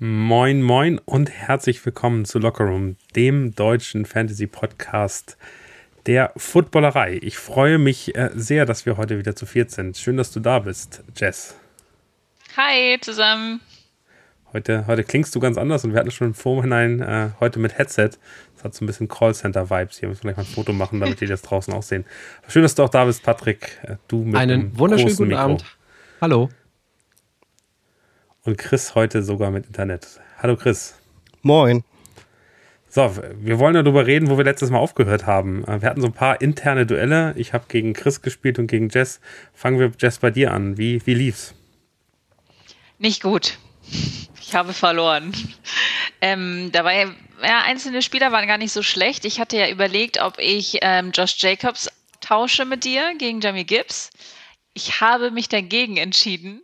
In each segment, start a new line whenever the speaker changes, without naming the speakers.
Moin, moin und herzlich willkommen zu Lockerroom, dem deutschen Fantasy-Podcast der Footballerei. Ich freue mich äh, sehr, dass wir heute wieder zu viert sind. Schön, dass du da bist, Jess.
Hi zusammen.
Heute, heute klingst du ganz anders und wir hatten schon im Vorhinein äh, heute mit Headset. Das hat so ein bisschen Callcenter-Vibes. Hier müssen wir gleich mal ein Foto machen, damit die das draußen auch sehen. schön, dass du auch da bist, Patrick. Äh, du
mit Einen wunderschönen guten Mikro. Abend. Hallo.
Und Chris heute sogar mit Internet. Hallo Chris.
Moin.
So, wir wollen darüber reden, wo wir letztes Mal aufgehört haben. Wir hatten so ein paar interne Duelle. Ich habe gegen Chris gespielt und gegen Jess. Fangen wir Jess bei dir an. Wie, wie lief's?
Nicht gut. Ich habe verloren. Ähm, dabei, ja, einzelne Spieler waren gar nicht so schlecht. Ich hatte ja überlegt, ob ich ähm, Josh Jacobs tausche mit dir gegen Jamie Gibbs. Ich habe mich dagegen entschieden,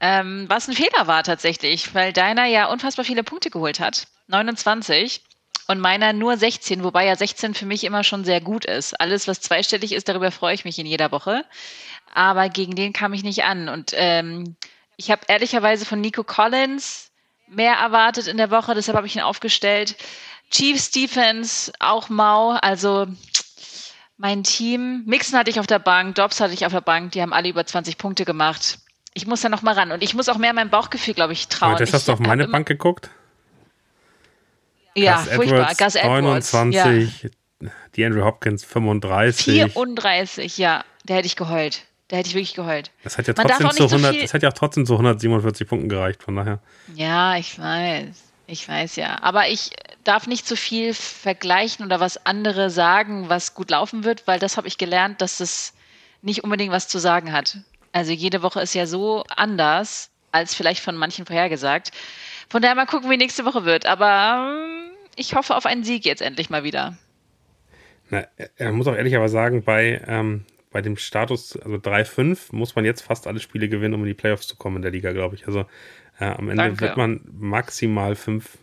ähm, was ein Fehler war tatsächlich, weil deiner ja unfassbar viele Punkte geholt hat. 29 und meiner nur 16, wobei ja 16 für mich immer schon sehr gut ist. Alles, was zweistellig ist, darüber freue ich mich in jeder Woche. Aber gegen den kam ich nicht an. Und ähm, ich habe ehrlicherweise von Nico Collins mehr erwartet in der Woche, deshalb habe ich ihn aufgestellt. Chiefs Defense, auch mau, also mein Team. Mixon hatte ich auf der Bank, Dobbs hatte ich auf der Bank, die haben alle über 20 Punkte gemacht ich muss da noch mal ran. Und ich muss auch mehr meinem Bauchgefühl, glaube ich, trauen. Aber
das hast
du
auf meine Bank geguckt?
Ja, Gus furchtbar. Edwards,
Gus Edwards. 29, ja. die Andrew Hopkins 35.
34, ja. Da hätte ich geheult. Da hätte ich wirklich geheult.
Das hat ja trotzdem, zu 100, so das hat ja auch trotzdem zu 147 Punkten gereicht, von daher.
Ja, ich weiß. Ich weiß ja. Aber ich darf nicht zu viel vergleichen oder was andere sagen, was gut laufen wird, weil das habe ich gelernt, dass es nicht unbedingt was zu sagen hat. Also jede Woche ist ja so anders, als vielleicht von manchen vorhergesagt. Von daher mal gucken, wie nächste Woche wird. Aber ähm, ich hoffe auf einen Sieg jetzt endlich mal wieder.
Na, er muss auch ehrlich sagen, bei, ähm, bei dem Status, also 3-5, muss man jetzt fast alle Spiele gewinnen, um in die Playoffs zu kommen in der Liga, glaube ich. Also äh, am Ende Danke. wird man maximal fünf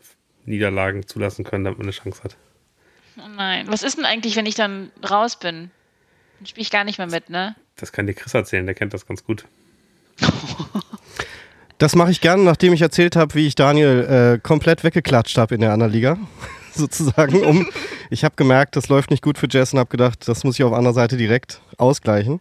Niederlagen zulassen können, damit man eine Chance hat.
Oh nein. Was ist denn eigentlich, wenn ich dann raus bin? Dann spiele ich gar nicht mehr mit, ne?
Das kann dir Chris erzählen, der kennt das ganz gut.
Das mache ich gerne, nachdem ich erzählt habe, wie ich Daniel äh, komplett weggeklatscht habe in der anderen Liga. Sozusagen. Um, ich habe gemerkt, das läuft nicht gut für Jess und habe gedacht, das muss ich auf anderer Seite direkt ausgleichen.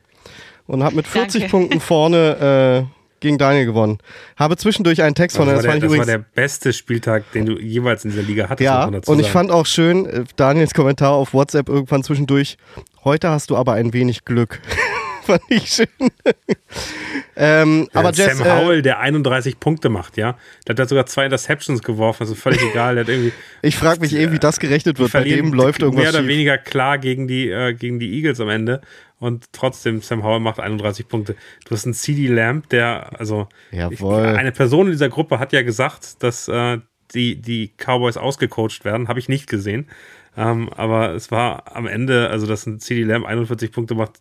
Und habe mit 40 Danke. Punkten vorne äh, gegen Daniel gewonnen. Habe zwischendurch einen Text von
das, war der, das war der beste Spieltag, den du jeweils in dieser Liga hattest.
Ja, und ich fand auch schön äh, Daniels Kommentar auf WhatsApp irgendwann zwischendurch. Heute hast du aber ein wenig Glück. Fand ich schön.
ähm, ja, aber Jess, Sam Howell, äh, der 31 Punkte macht, ja. Der hat sogar zwei Interceptions geworfen, ist völlig egal. Der hat irgendwie,
ich frage mich eben, wie das gerechnet wird. Bei dem läuft irgendwas
Mehr oder
schief.
weniger klar gegen die, äh, gegen die Eagles am Ende. Und trotzdem, Sam Howell macht 31 Punkte. Du hast einen CD Lamb, der, also
ich,
eine Person in dieser Gruppe hat ja gesagt, dass äh, die, die Cowboys ausgecoacht werden. Habe ich nicht gesehen. Ähm, aber es war am Ende, also dass ein CD Lamb 41 Punkte macht,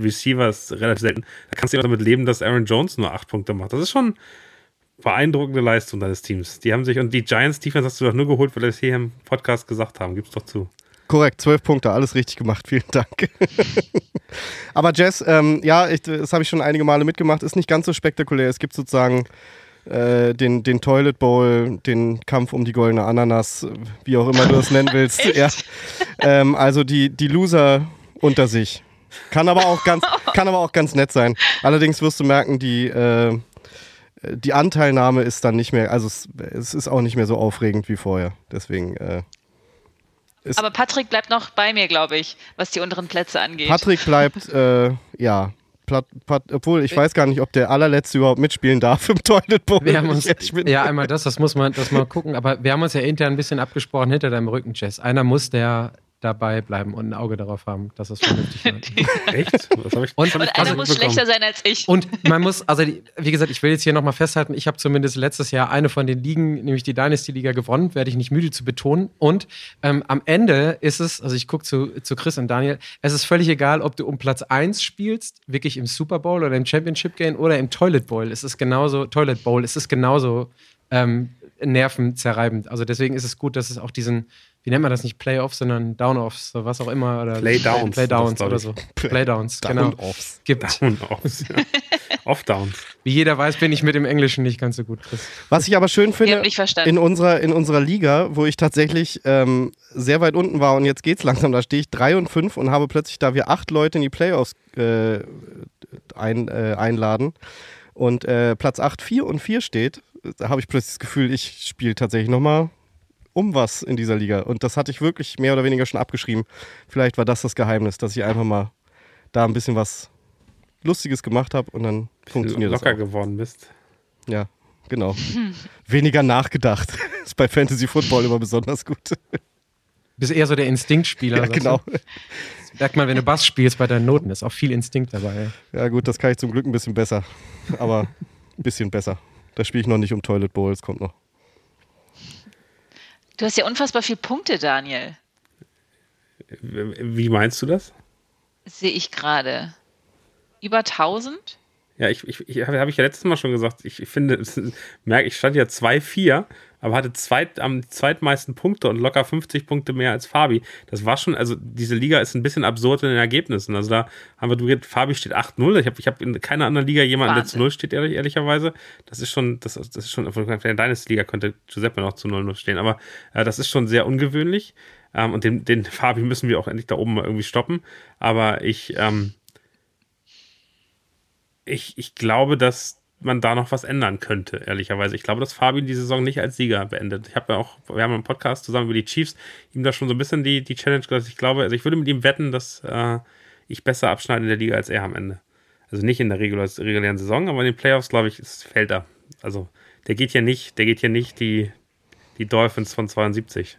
Receiver ist relativ selten. Da kannst du auch damit leben, dass Aaron Jones nur acht Punkte macht. Das ist schon beeindruckende Leistung deines Teams. Die haben sich, und die Giants Defense hast du doch nur geholt, weil wir das hier im Podcast gesagt haben. Gib's doch zu.
Korrekt, zwölf Punkte, alles richtig gemacht, vielen Dank. Aber Jess, ähm, ja, ich, das habe ich schon einige Male mitgemacht, ist nicht ganz so spektakulär. Es gibt sozusagen äh, den, den Toilet Bowl, den Kampf um die goldene Ananas, wie auch immer du es nennen willst. ja. Ähm, also die, die Loser unter sich. Kann aber auch ganz, kann aber auch ganz nett sein. Allerdings wirst du merken, die, äh, die Anteilnahme ist dann nicht mehr, also es, es, ist auch nicht mehr so aufregend wie vorher. Deswegen. Äh,
aber Patrick bleibt noch bei mir, glaube ich, was die unteren Plätze angeht.
Patrick bleibt, äh, ja. Platt, Platt, obwohl ich weiß gar nicht, ob der allerletzte überhaupt mitspielen darf im Toilet Bowl.
Wir haben uns, ja, einmal das, das muss man, das mal gucken. Aber wir haben uns ja intern ein bisschen abgesprochen hinter deinem Rücken, Jess. Einer muss der dabei bleiben und ein Auge darauf haben, dass es vernünftig wird.
Echt?
Das ich, und, und einer muss schlechter sein als ich.
Und man muss, also die, wie gesagt, ich will jetzt hier nochmal festhalten, ich habe zumindest letztes Jahr eine von den Ligen, nämlich die Dynasty-Liga gewonnen, werde ich nicht müde zu betonen. Und ähm, am Ende ist es, also ich gucke zu, zu Chris und Daniel, es ist völlig egal, ob du um Platz 1 spielst, wirklich im Super Bowl oder im Championship Game oder im Toilet Bowl. Es ist genauso, Toilet Bowl, es ist genauso ähm, nervenzerreibend. Also deswegen ist es gut, dass es auch diesen wie nennt man das nicht Playoffs, sondern Downoffs, was auch immer. Oder
Playdowns.
Playdowns oder so. Playdowns, genau.
Downoffs.
Gibt. Downoffs, ja.
Off-Downs.
Wie jeder weiß, bin ich mit dem Englischen nicht ganz so gut, Chris.
Was ich aber schön finde, in unserer, in unserer Liga, wo ich tatsächlich ähm, sehr weit unten war und jetzt geht's langsam, da stehe ich 3 und 5 und habe plötzlich, da wir acht Leute in die Playoffs äh, ein, äh, einladen und äh, Platz 8, 4 und 4 steht, da habe ich plötzlich das Gefühl, ich spiele tatsächlich nochmal um was in dieser Liga. Und das hatte ich wirklich mehr oder weniger schon abgeschrieben. Vielleicht war das das Geheimnis, dass ich einfach mal da ein bisschen was Lustiges gemacht habe und dann funktioniert das.
locker
Auch.
geworden bist.
Ja, genau. Weniger nachgedacht. ist bei Fantasy Football immer besonders gut.
Bist eher so der Instinktspieler.
ja,
du?
genau.
Das merkt man, wenn du Bass spielst bei deinen Noten, ist auch viel Instinkt dabei.
Ja, gut, das kann ich zum Glück ein bisschen besser. Aber ein bisschen besser. Da spiele ich noch nicht um Toilet Bowl, es kommt noch.
Du hast ja unfassbar viele Punkte, Daniel.
Wie meinst du das?
Sehe ich gerade. Über 1000?
Ja, ich, ich, ich habe hab ich ja letztes Mal schon gesagt, ich, ich finde, merke, ich stand ja 2-4, aber hatte zweit, am zweitmeisten Punkte und locker 50 Punkte mehr als Fabi. Das war schon, also diese Liga ist ein bisschen absurd in den Ergebnissen. Also da haben wir, du geredet, Fabi steht 8-0. Ich habe ich hab in keiner anderen Liga jemanden, der zu
Wahnsinn.
0 steht, ehrlich, ehrlicherweise. Das ist schon, das, das ist schon, in deiner Liga könnte Giuseppe noch zu 0 stehen, aber äh, das ist schon sehr ungewöhnlich. Ähm, und den, den Fabi müssen wir auch endlich da oben mal irgendwie stoppen. Aber ich, ähm, ich, ich glaube, dass man da noch was ändern könnte, ehrlicherweise. Ich glaube, dass Fabi die Saison nicht als Sieger beendet. Ich habe ja auch, wir haben einen Podcast zusammen über die Chiefs, ihm da schon so ein bisschen die, die Challenge gesagt. Ich glaube, also ich würde mit ihm wetten, dass äh, ich besser abschneide in der Liga als er am Ende. Also nicht in der regulär, regulären Saison, aber in den Playoffs, glaube ich, ist, fällt er. Also der geht ja nicht, der geht ja nicht die, die Dolphins von 72.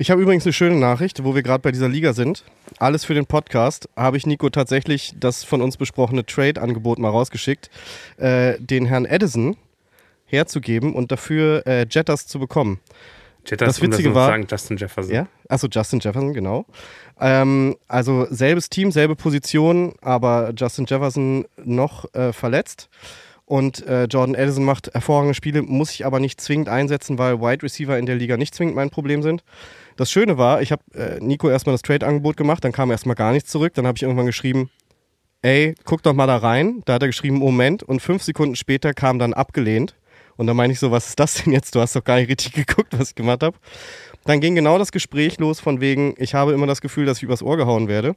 Ich habe übrigens eine schöne Nachricht, wo wir gerade bei dieser Liga sind. Alles für den Podcast habe ich Nico tatsächlich das von uns besprochene Trade-Angebot mal rausgeschickt, äh, den Herrn Edison herzugeben und dafür äh, Jettas zu bekommen.
Jettas,
Das Witzige
um das
war-
sagen, Justin Jefferson.
Ja, achso, Justin Jefferson, genau. Ähm, also selbes Team, selbe Position, aber Justin Jefferson noch äh, verletzt. Und äh, Jordan Addison macht hervorragende Spiele, muss ich aber nicht zwingend einsetzen, weil Wide Receiver in der Liga nicht zwingend mein Problem sind. Das Schöne war, ich habe äh, Nico erstmal das Trade-Angebot gemacht, dann kam erstmal gar nichts zurück. Dann habe ich irgendwann geschrieben, ey, guck doch mal da rein. Da hat er geschrieben, Moment. Und fünf Sekunden später kam dann abgelehnt. Und dann meine ich so, was ist das denn jetzt? Du hast doch gar nicht richtig geguckt, was ich gemacht habe. Dann ging genau das Gespräch los von wegen, ich habe immer das Gefühl, dass ich übers Ohr gehauen werde.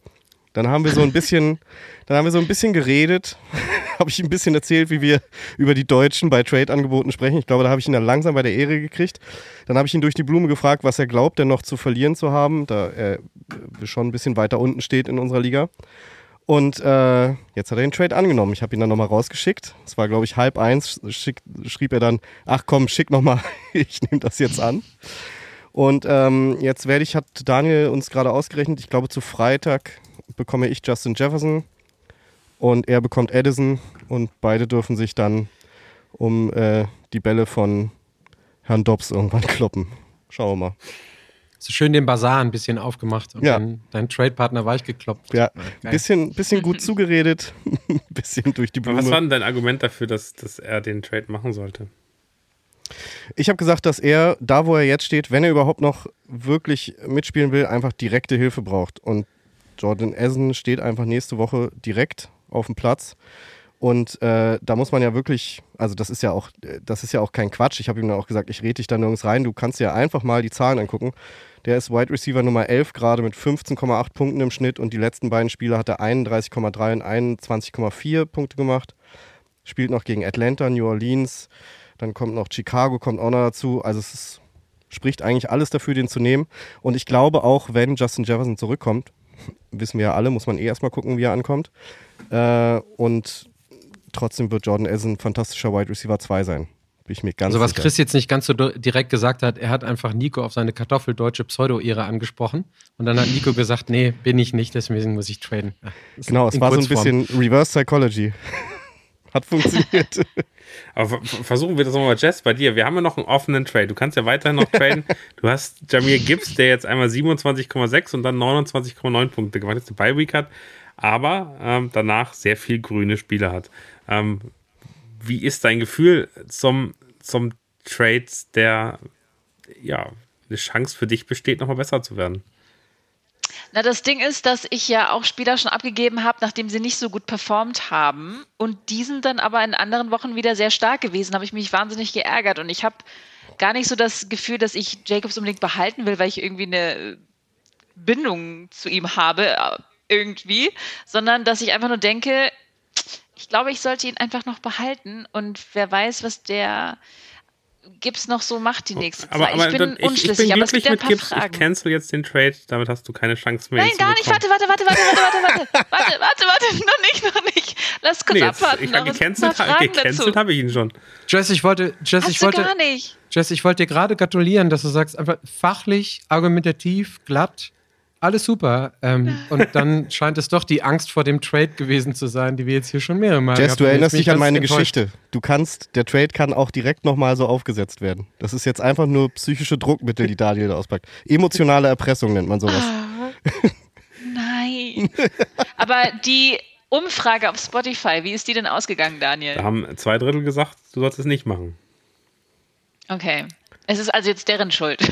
Dann haben wir so ein bisschen, dann haben wir so ein bisschen geredet, habe ich ein bisschen erzählt, wie wir über die Deutschen bei Trade-Angeboten sprechen. Ich glaube, da habe ich ihn dann langsam bei der Ehre gekriegt. Dann habe ich ihn durch die Blume gefragt, was er glaubt, denn noch zu verlieren zu haben, da er schon ein bisschen weiter unten steht in unserer Liga. Und äh, jetzt hat er den Trade angenommen. Ich habe ihn dann nochmal rausgeschickt. Es war, glaube ich, halb eins. Schick, schrieb er dann, ach komm, schick nochmal, ich nehme das jetzt an. Und ähm, jetzt werde ich, hat Daniel uns gerade ausgerechnet, ich glaube zu Freitag bekomme ich Justin Jefferson und er bekommt Edison und beide dürfen sich dann um äh, die Bälle von Herrn Dobbs irgendwann kloppen. Schauen wir mal.
So schön den Bazar ein bisschen aufgemacht und
Ja.
dann deinen Trade-Partner weichgekloppt.
Ja,
Geil.
bisschen, bisschen gut zugeredet, bisschen durch die
Aber
Blume.
was war denn dein Argument dafür, dass, dass er den Trade machen sollte?
Ich habe gesagt, dass er da, wo er jetzt steht, wenn er überhaupt noch wirklich mitspielen will, einfach direkte Hilfe braucht. Und Jordan Essen steht einfach nächste Woche direkt auf dem Platz. Und äh, da muss man ja wirklich, also das ist ja auch, das ist ja auch kein Quatsch. Ich habe ihm dann auch gesagt, ich rede dich da nirgends rein. Du kannst dir einfach mal die Zahlen angucken. Der ist Wide Receiver Nummer 11 gerade mit 15,8 Punkten im Schnitt und die letzten beiden Spiele hat er 31,3 und 21,4 Punkte gemacht. Spielt noch gegen Atlanta, New Orleans, dann kommt noch Chicago, kommt auch noch dazu. Also es ist, spricht eigentlich alles dafür, den zu nehmen. Und ich glaube auch, wenn Justin Jefferson zurückkommt, wissen wir ja alle, muss man eh erstmal gucken, wie er ankommt. Äh, und trotzdem wird Jordan Essen ein fantastischer Wide Receiver 2 sein. Bin ich mir ganz
Also was
sicher.
Chris jetzt nicht ganz so direkt gesagt hat, er hat einfach Nico auf seine kartoffeldeutsche Pseudo-Ehre angesprochen. Und dann hat Nico gesagt, nee, bin ich nicht, deswegen muss ich traden. Das
Genau, es war so ein bisschen Reverse Psychology. Hat funktioniert.
Aber ver- ver- versuchen wir das nochmal, Jess, bei dir. Wir haben ja noch einen offenen Trade. Du kannst ja weiterhin noch traden. du hast Jamir Gibbs, der jetzt einmal 27,6 und dann 29,9 Punkte gemacht hat, bei Week hat, aber ähm, danach sehr viel grüne Spieler hat. Ähm, wie ist dein Gefühl zum, zum Trade, der ja eine Chance für dich besteht, nochmal besser zu werden?
Na, das Ding ist, dass ich ja auch Spieler schon abgegeben habe, nachdem sie nicht so gut performt haben. Und die sind dann aber in anderen Wochen wieder sehr stark gewesen. Habe ich mich wahnsinnig geärgert. Und ich habe gar nicht so das Gefühl, dass ich Jacobs unbedingt behalten will, weil ich irgendwie eine Bindung zu ihm habe, äh, irgendwie, sondern dass ich einfach nur denke, ich glaube, ich sollte ihn einfach noch behalten. Und wer weiß, was der Gibbs noch so macht die nächste
aber,
Zeit.
Aber,
ich bin
ich,
unschlüssig,
ich bin
aber es gibt ein
mit
paar
Gibbs.
Fragen.
Ich cancel jetzt den Trade, damit hast du keine Chance mehr.
Nein, gar nicht. Warte, warte, warte, warte, warte, warte, warte, warte, warte, warte, noch nicht, noch nicht. Lass kurz
Nee, jetzt,
abwarten.
ich habe gecancelt, gecancelt habe ich ihn schon.
Jess, ich wollte, Jess,
Hast
ich wollte,
gar nicht.
Jess, ich wollte dir gerade gratulieren, dass du sagst, einfach fachlich, argumentativ, glatt, alles super. Ähm, und dann scheint es doch die Angst vor dem Trade gewesen zu sein, die wir jetzt hier schon mehrere Mal
Jess, du erinnerst dich an meine
enttäuscht.
Geschichte. Du kannst, der Trade kann auch direkt nochmal so aufgesetzt werden. Das ist jetzt einfach nur psychische Druckmittel, die Daniel da auspackt. Emotionale Erpressung nennt man sowas.
Nein. Aber die Umfrage auf Spotify, wie ist die denn ausgegangen, Daniel?
Da haben zwei Drittel gesagt, du sollst es nicht machen.
Okay. Es ist also jetzt deren Schuld.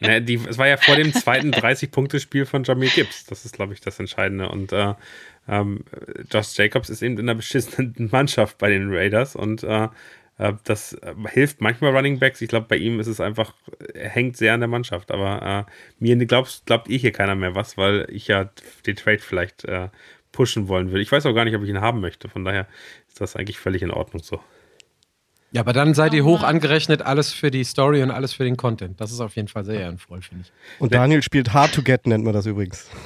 Ne, die, es war ja vor dem zweiten 30-Punkte-Spiel von Jamil Gibbs. Das ist, glaube ich, das Entscheidende. Und äh, ähm, Josh Jacobs ist eben in einer beschissenen Mannschaft bei den Raiders und äh, äh, das äh, hilft manchmal Running Backs. Ich glaube, bei ihm ist es einfach, er hängt sehr an der Mannschaft. Aber äh, mir glaubst, glaubt ihr hier keiner mehr was, weil ich ja den Trade vielleicht pushen wollen will. Ich weiß auch gar nicht, ob ich ihn haben möchte. Von daher ist das eigentlich völlig in Ordnung so.
Ja, aber dann seid ihr hoch angerechnet, alles für die Story und alles für den Content. Das ist auf jeden Fall sehr ehrenvoll, finde ich.
Und Daniel spielt Hard to Get, nennt man das übrigens.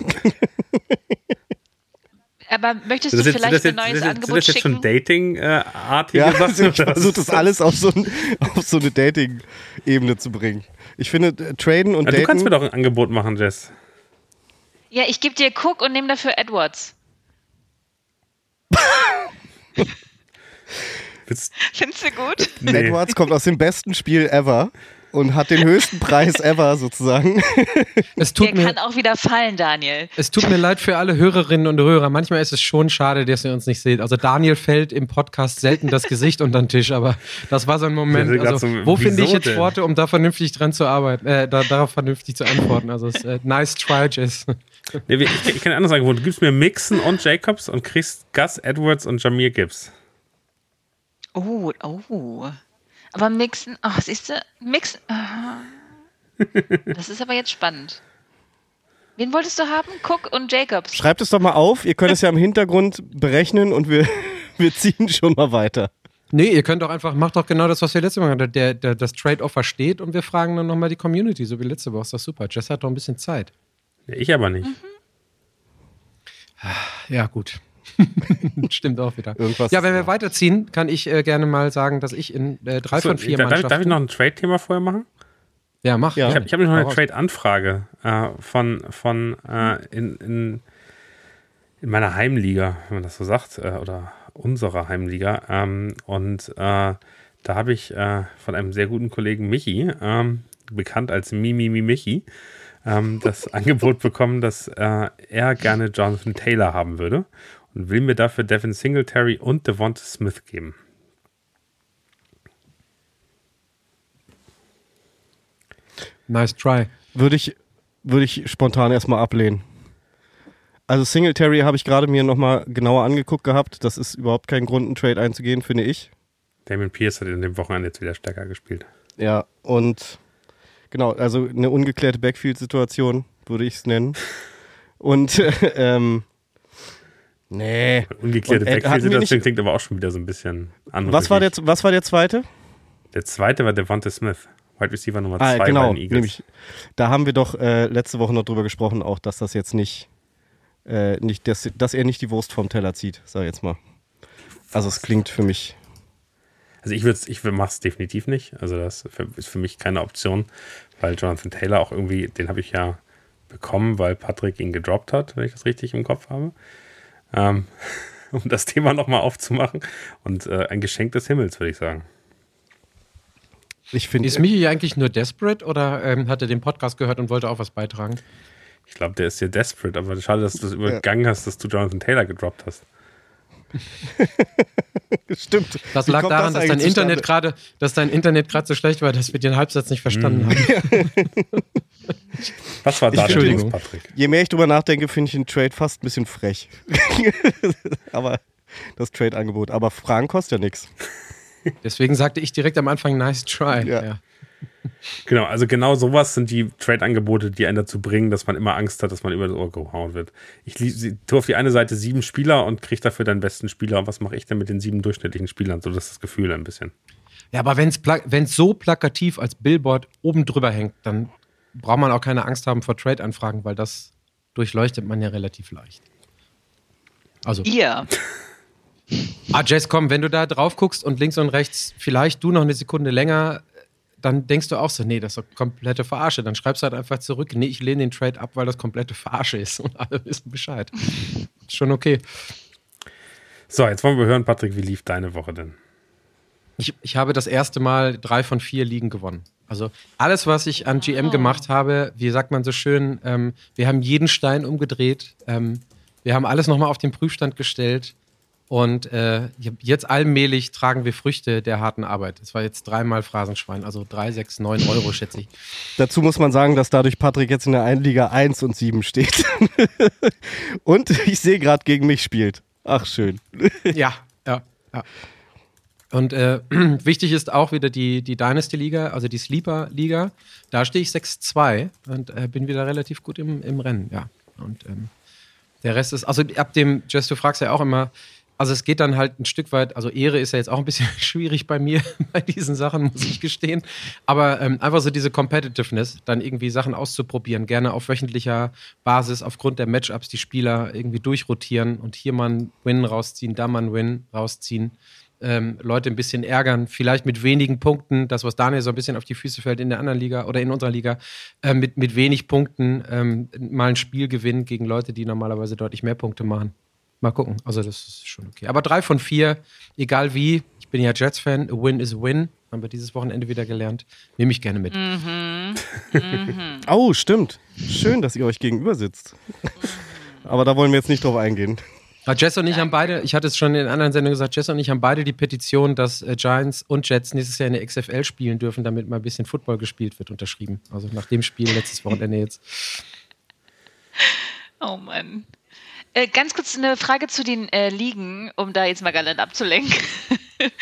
Aber möchtest du
jetzt,
vielleicht
das,
ein
jetzt,
neues
sind das, sind
Angebot
das jetzt schon? Dating-artige
Ja,
Sachen?
ich versuche das alles auf so, ein, auf so eine Dating-Ebene zu bringen. Ich finde, äh, Traden und
Ja, du kannst mir doch ein Angebot machen, Jess.
Ja, ich gebe dir Cook und nehme dafür Edwards. Findest du gut?
Nee.
Edwards kommt aus dem besten Spiel ever und hat den höchsten Preis ever sozusagen.
Es
Der
tut, mir,
kann auch wieder fallen, Daniel.
es tut mir leid für alle Hörerinnen und Hörer. Manchmal ist es schon schade, dass ihr uns nicht seht. Also Daniel fällt im Podcast selten das Gesicht unter den Tisch, aber das war so ein Moment. Also,
so,
wo finde ich jetzt
denn?
Worte, um da vernünftig dran zu arbeiten, äh, da, darauf vernünftig zu antworten? Also es, äh, nice try, Jess.
Nee, ich, ich kann ein anderes Angebot. Du gibst mir Mixon und Jacobs und kriegst Gus Edwards und Jamir Gibbs.
Oh, oh. Aber Mixen, ach, siehst du, Mixen. ah. Das ist aber jetzt spannend. Wen wolltest du haben? Cook und Jacobs.
Schreibt es doch mal auf, ihr könnt es ja im Hintergrund berechnen und wir, wir ziehen schon mal weiter.
Nee, ihr könnt doch einfach, macht doch genau das, was wir letzte Mal gemacht haben. Der, der, das Trade-Offer steht und wir fragen dann nochmal die Community, so wie letzte Woche. Ist das super. Jess hat doch ein bisschen Zeit.
Ich aber nicht.
Ja, gut. Stimmt auch wieder.
Irgendwas
ja, wenn wir weiterziehen, kann ich äh, gerne mal sagen, dass ich in äh, drei
So,
von vier
darf,
Mannschaften.
darf ich noch ein Trade-Thema vorher machen?
Ja, mach.
Ja.
Ich habe ich hab noch eine. Trade-Anfrage äh, von, von äh, in, in, in meiner Heimliga, wenn man das so sagt, äh, oder unserer Heimliga. Ähm, und äh, da habe ich von einem sehr guten Kollegen Michi, ähm, bekannt als Mimimi Michi, ähm, das Angebot bekommen, dass äh, er gerne Jonathan Taylor haben würde und will mir dafür Devin Singletary und Devonta Smith geben.
Nice try.
Würde ich, würde ich spontan erstmal ablehnen. Also Singletary habe ich gerade mir nochmal genauer angeguckt gehabt. Das ist überhaupt kein Grund, einen Trade einzugehen, finde ich.
Damien Pierce hat in dem Wochenende jetzt wieder stärker gespielt.
Ja, und genau, also eine ungeklärte Backfield-Situation, würde ich es nennen. Und ähm, nee.
Ungeklärte
äh,
Backfield-Situation klingt aber auch schon wieder so ein bisschen anders.
Was war, der, was war der zweite?
Der zweite war Devonta Smith, Wide Receiver Nummer
Ah,
zwei
genau,
bei den Eagles.
nämlich, da haben wir doch äh, letzte Woche noch drüber gesprochen, auch dass das jetzt nicht, äh, nicht dass, dass er nicht die Wurst vom Teller zieht, sag ich jetzt mal. Also es klingt für mich.
Also ich würde ich mache es definitiv nicht. Also das ist für mich keine Option, weil Jonathan Taylor auch irgendwie, den habe ich ja bekommen, weil Patrick ihn gedroppt hat, wenn ich das richtig im Kopf habe. Ähm, um das Thema nochmal aufzumachen. Und äh, ein Geschenk des Himmels, würde ich sagen.
Ich finde,
Ist Michi eigentlich nur desperate oder ähm, hat er den Podcast gehört und wollte auch was beitragen?
Ich glaube, der ist hier desperate, aber schade, dass du das übergangen hast, dass du Jonathan Taylor gedroppt hast.
stimmt.
Das
Wie
lag daran, dass dein Internet gerade, dass dein Internet gerade so schlecht war, dass wir den Halbsatz nicht verstanden haben.
Was war da los, Patrick?
Je mehr ich drüber nachdenke, finde ich den Trade fast ein bisschen frech. Aber das Trade-Angebot. Aber Fragen kostet ja nichts.
Deswegen sagte ich direkt am Anfang, nice try.
Ja.
Ja.
Genau, also genau sowas sind die Trade-Angebote, die einen dazu bringen, dass man immer Angst hat, dass man über das Ohr gehauen wird. Ich tue auf die eine Seite sieben Spieler und kriege dafür den besten Spieler. Und was mache ich denn mit den sieben durchschnittlichen Spielern? So das ist das Gefühl ein bisschen.
Ja, aber wenn es so plakativ als Billboard oben drüber hängt, dann braucht man auch keine Angst haben vor Trade-Anfragen, weil das durchleuchtet man ja relativ leicht. Also,
Ihr.
ah, Jess, komm, wenn du da drauf guckst und links und rechts vielleicht du noch eine Sekunde länger, dann denkst du auch so, nee, das ist doch komplette Verarsche. Dann schreibst du halt einfach zurück, nee, ich lehne den Trade ab, weil das komplette Verarsche ist und alle wissen Bescheid. Ist schon okay.
So, jetzt wollen wir hören, Patrick, wie lief deine Woche denn?
Ich, ich habe das erste Mal drei von vier Ligen gewonnen. Also alles, was ich an GM gemacht habe, wie sagt man so schön, ähm, wir haben jeden Stein umgedreht. Ähm, wir haben alles nochmal auf den Prüfstand gestellt. Und äh, jetzt allmählich tragen wir Früchte der harten Arbeit. Es war jetzt dreimal Phrasenschwein, also drei, sechs, neun Euro, schätze ich.
Dazu muss man sagen, dass dadurch Patrick jetzt in der einen Liga 1 und 7 steht. und ich sehe gerade gegen mich spielt. Ach, schön.
Ja, ja, ja. Und äh, wichtig ist auch wieder die, die Dynasty-Liga, also die Sleeper-Liga. Da stehe ich 6-2 und äh, bin wieder relativ gut im, im Rennen, ja. Und ähm, der Rest ist, also ab dem, Jess, du fragst ja auch immer, also es geht dann halt ein Stück weit, also Ehre ist ja jetzt auch ein bisschen schwierig bei mir bei diesen Sachen, muss ich gestehen. Aber ähm, einfach so diese Competitiveness, dann irgendwie Sachen auszuprobieren, gerne auf wöchentlicher Basis, aufgrund der Matchups die Spieler irgendwie durchrotieren und hier mal einen Win rausziehen, da mal einen Win rausziehen. Ähm, Leute ein bisschen ärgern, vielleicht mit wenigen Punkten, das, was Daniel so ein bisschen auf die Füße fällt in der anderen Liga oder in unserer Liga, äh, mit, mit wenig Punkten ähm, mal ein Spiel gewinnen gegen Leute, die normalerweise deutlich mehr Punkte machen. Mal gucken. Also, das ist schon okay. Aber drei von vier, egal wie, ich bin ja Jets-Fan, a win is a win. Haben wir dieses Wochenende wieder gelernt. Nehme ich gerne mit.
Oh, stimmt. Schön, dass ihr euch gegenüber sitzt. Aber da wollen wir jetzt nicht drauf eingehen.
Aber Jess und ich haben beide, ich hatte es schon in anderen Sendungen gesagt, Jess und ich haben beide die Petition, dass äh, Giants und Jets nächstes Jahr in der XFL spielen dürfen, damit mal ein bisschen Football gespielt wird, unterschrieben. Also nach dem Spiel letztes Wochenende jetzt.
Oh Mann. Äh, ganz kurz eine Frage zu den äh, Ligen, um da jetzt mal Galant abzulenken.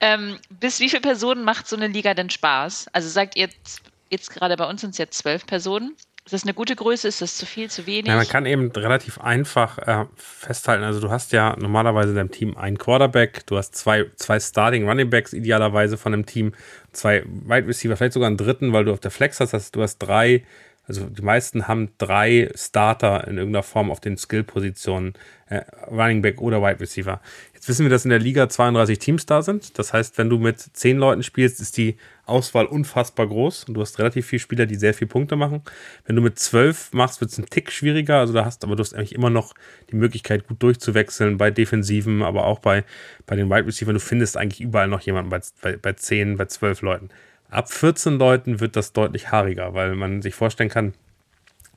ähm, bis wie viele Personen macht so eine Liga denn Spaß? Also sagt ihr jetzt, jetzt gerade bei uns sind es jetzt zwölf Personen. Ist das eine gute Größe? Ist das zu viel, zu wenig?
Ja, man kann eben relativ einfach äh, festhalten, also du hast ja normalerweise in deinem Team einen Quarterback, du hast zwei, zwei Starting Running Backs idealerweise von einem Team, zwei Wide Receiver, vielleicht sogar einen dritten, weil du auf der Flex hast, also du hast drei, also die meisten haben drei Starter in irgendeiner Form auf den Skill-Positionen, äh, Running Back oder Wide Receiver. Jetzt wissen wir, dass in der Liga 32 Teams da sind. Das heißt, wenn du mit zehn Leuten spielst, ist die Auswahl unfassbar groß und du hast relativ viele Spieler, die sehr viele Punkte machen. Wenn du mit zwölf machst, wird es ein Tick schwieriger. Also da hast, aber du hast eigentlich immer noch die Möglichkeit, gut durchzuwechseln bei Defensiven, aber auch bei, bei den Wide Receivers. Du findest eigentlich überall noch jemanden bei, bei, bei 10, bei 12 Leuten. Ab 14 Leuten wird das deutlich haariger, weil man sich vorstellen kann,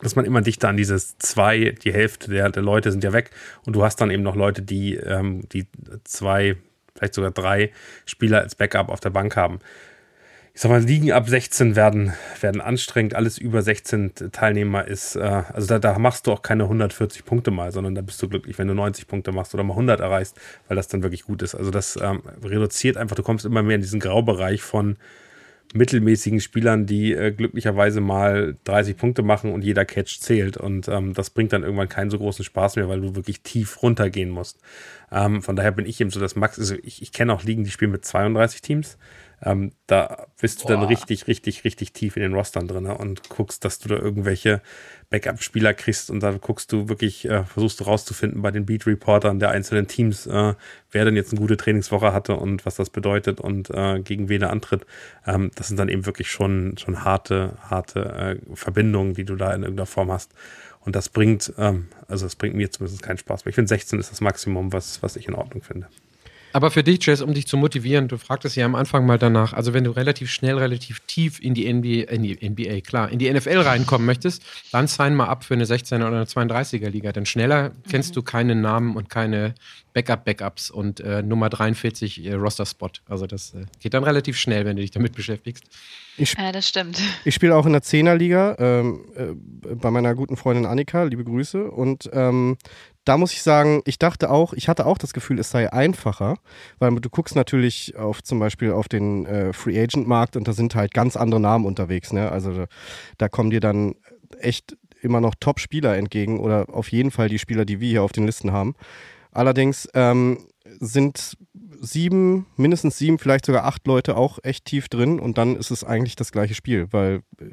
dass man immer dichter an dieses zwei, die Hälfte der, der Leute sind ja weg und du hast dann eben noch Leute, die, ähm, die zwei, vielleicht sogar drei Spieler als Backup auf der Bank haben. Ich sag mal, Ligen ab 16 werden, werden anstrengend. Alles über 16 Teilnehmer ist, äh, also da, da machst du auch keine 140 Punkte mal, sondern da bist du glücklich, wenn du 90 Punkte machst oder mal 100 erreichst, weil das dann wirklich gut ist. Also das ähm, reduziert einfach, du kommst immer mehr in diesen Graubereich von mittelmäßigen Spielern, die äh, glücklicherweise mal 30 Punkte machen und jeder Catch zählt. Und ähm, das bringt dann irgendwann keinen so großen Spaß mehr, weil du wirklich tief runtergehen musst. Ähm, von daher bin ich eben so das Max. Also ich, ich kenne auch Ligen, die spielen mit 32 Teams. Ähm, da bist du dann
Boah.
richtig, richtig, richtig tief in den Rostern drin und guckst, dass du da irgendwelche Backup-Spieler kriegst und dann guckst du wirklich, äh, versuchst du rauszufinden bei den Beat-Reportern der einzelnen Teams, äh, wer denn jetzt eine gute Trainingswoche hatte und was das bedeutet und äh, gegen wen er antritt. Ähm, das sind dann eben wirklich schon, schon harte, harte äh, Verbindungen, die du da in irgendeiner Form hast. Und das bringt, ähm, also das bringt mir zumindest keinen Spaß mehr. Ich finde 16 ist das Maximum, was, was ich in Ordnung finde.
Aber für dich, Jess, um dich zu motivieren, du fragtest ja am Anfang mal danach, also wenn du relativ schnell, relativ tief in die NBA, in die NBA, klar, in die NFL reinkommen möchtest, dann sign mal ab für eine 16er oder eine 32er Liga. Denn schneller kennst du keine Namen und keine Backup-Backups und äh, Nummer 43 äh, Roster-Spot. Also das äh, geht dann relativ schnell, wenn du dich damit beschäftigst.
Ich,
Ja, das stimmt.
ich spiele auch in der Zehnerliga ähm, äh, bei meiner guten Freundin Annika, liebe Grüße. Und ähm, da muss ich sagen, ich dachte auch, ich hatte auch das Gefühl, es sei einfacher, weil du guckst natürlich auf zum Beispiel auf den äh, Free Agent Markt und da sind halt ganz andere Namen unterwegs. Ne? Also da, kommen dir dann echt immer noch Top-Spieler entgegen oder auf jeden Fall die Spieler, die wir hier auf den Listen haben. Allerdings ähm, sind sieben, mindestens sieben, vielleicht sogar acht Leute auch echt tief drin und dann ist es eigentlich das gleiche Spiel, weil äh,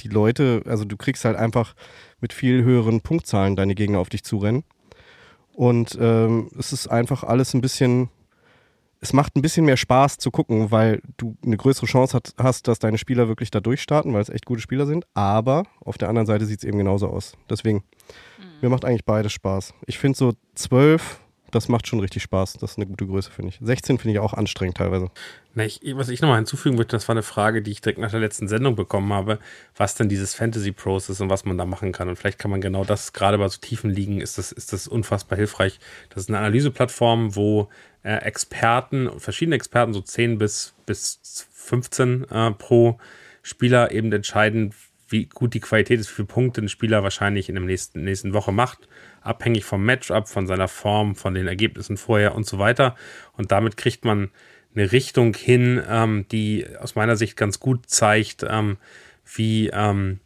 die Leute, also du kriegst halt einfach mit viel höheren Punktzahlen deine Gegner auf dich zurennen. Und ähm, es ist einfach alles ein bisschen, es macht ein bisschen mehr Spaß zu gucken, weil du eine größere Chance hat, hast, dass deine Spieler wirklich da durchstarten, weil es echt gute Spieler sind. Aber auf der anderen Seite sieht es eben genauso aus. Deswegen, mir macht eigentlich beides Spaß. Ich finde so zwölf, das macht schon richtig Spaß. Das ist eine gute Größe, finde ich. 16 finde ich auch anstrengend teilweise.
Na, ich, was ich nochmal hinzufügen möchte, das war eine Frage, die ich direkt nach der letzten Sendung bekommen habe, was denn dieses Fantasy Pros ist und was man da machen kann. Und vielleicht kann man genau das, gerade bei so tiefen Ligen, ist das, ist das unfassbar hilfreich. Das ist eine Analyseplattform, wo äh, Experten, verschiedene Experten, so 10 bis, bis 15 äh, pro Spieler eben entscheiden, wie gut die Qualität ist, wie viele Punkte ein Spieler wahrscheinlich in der nächsten, nächsten Woche macht, abhängig vom Matchup, von seiner Form, von den Ergebnissen vorher und so weiter. Und damit kriegt man eine Richtung hin, ähm, die aus meiner Sicht ganz gut zeigt, ähm, wie ähm,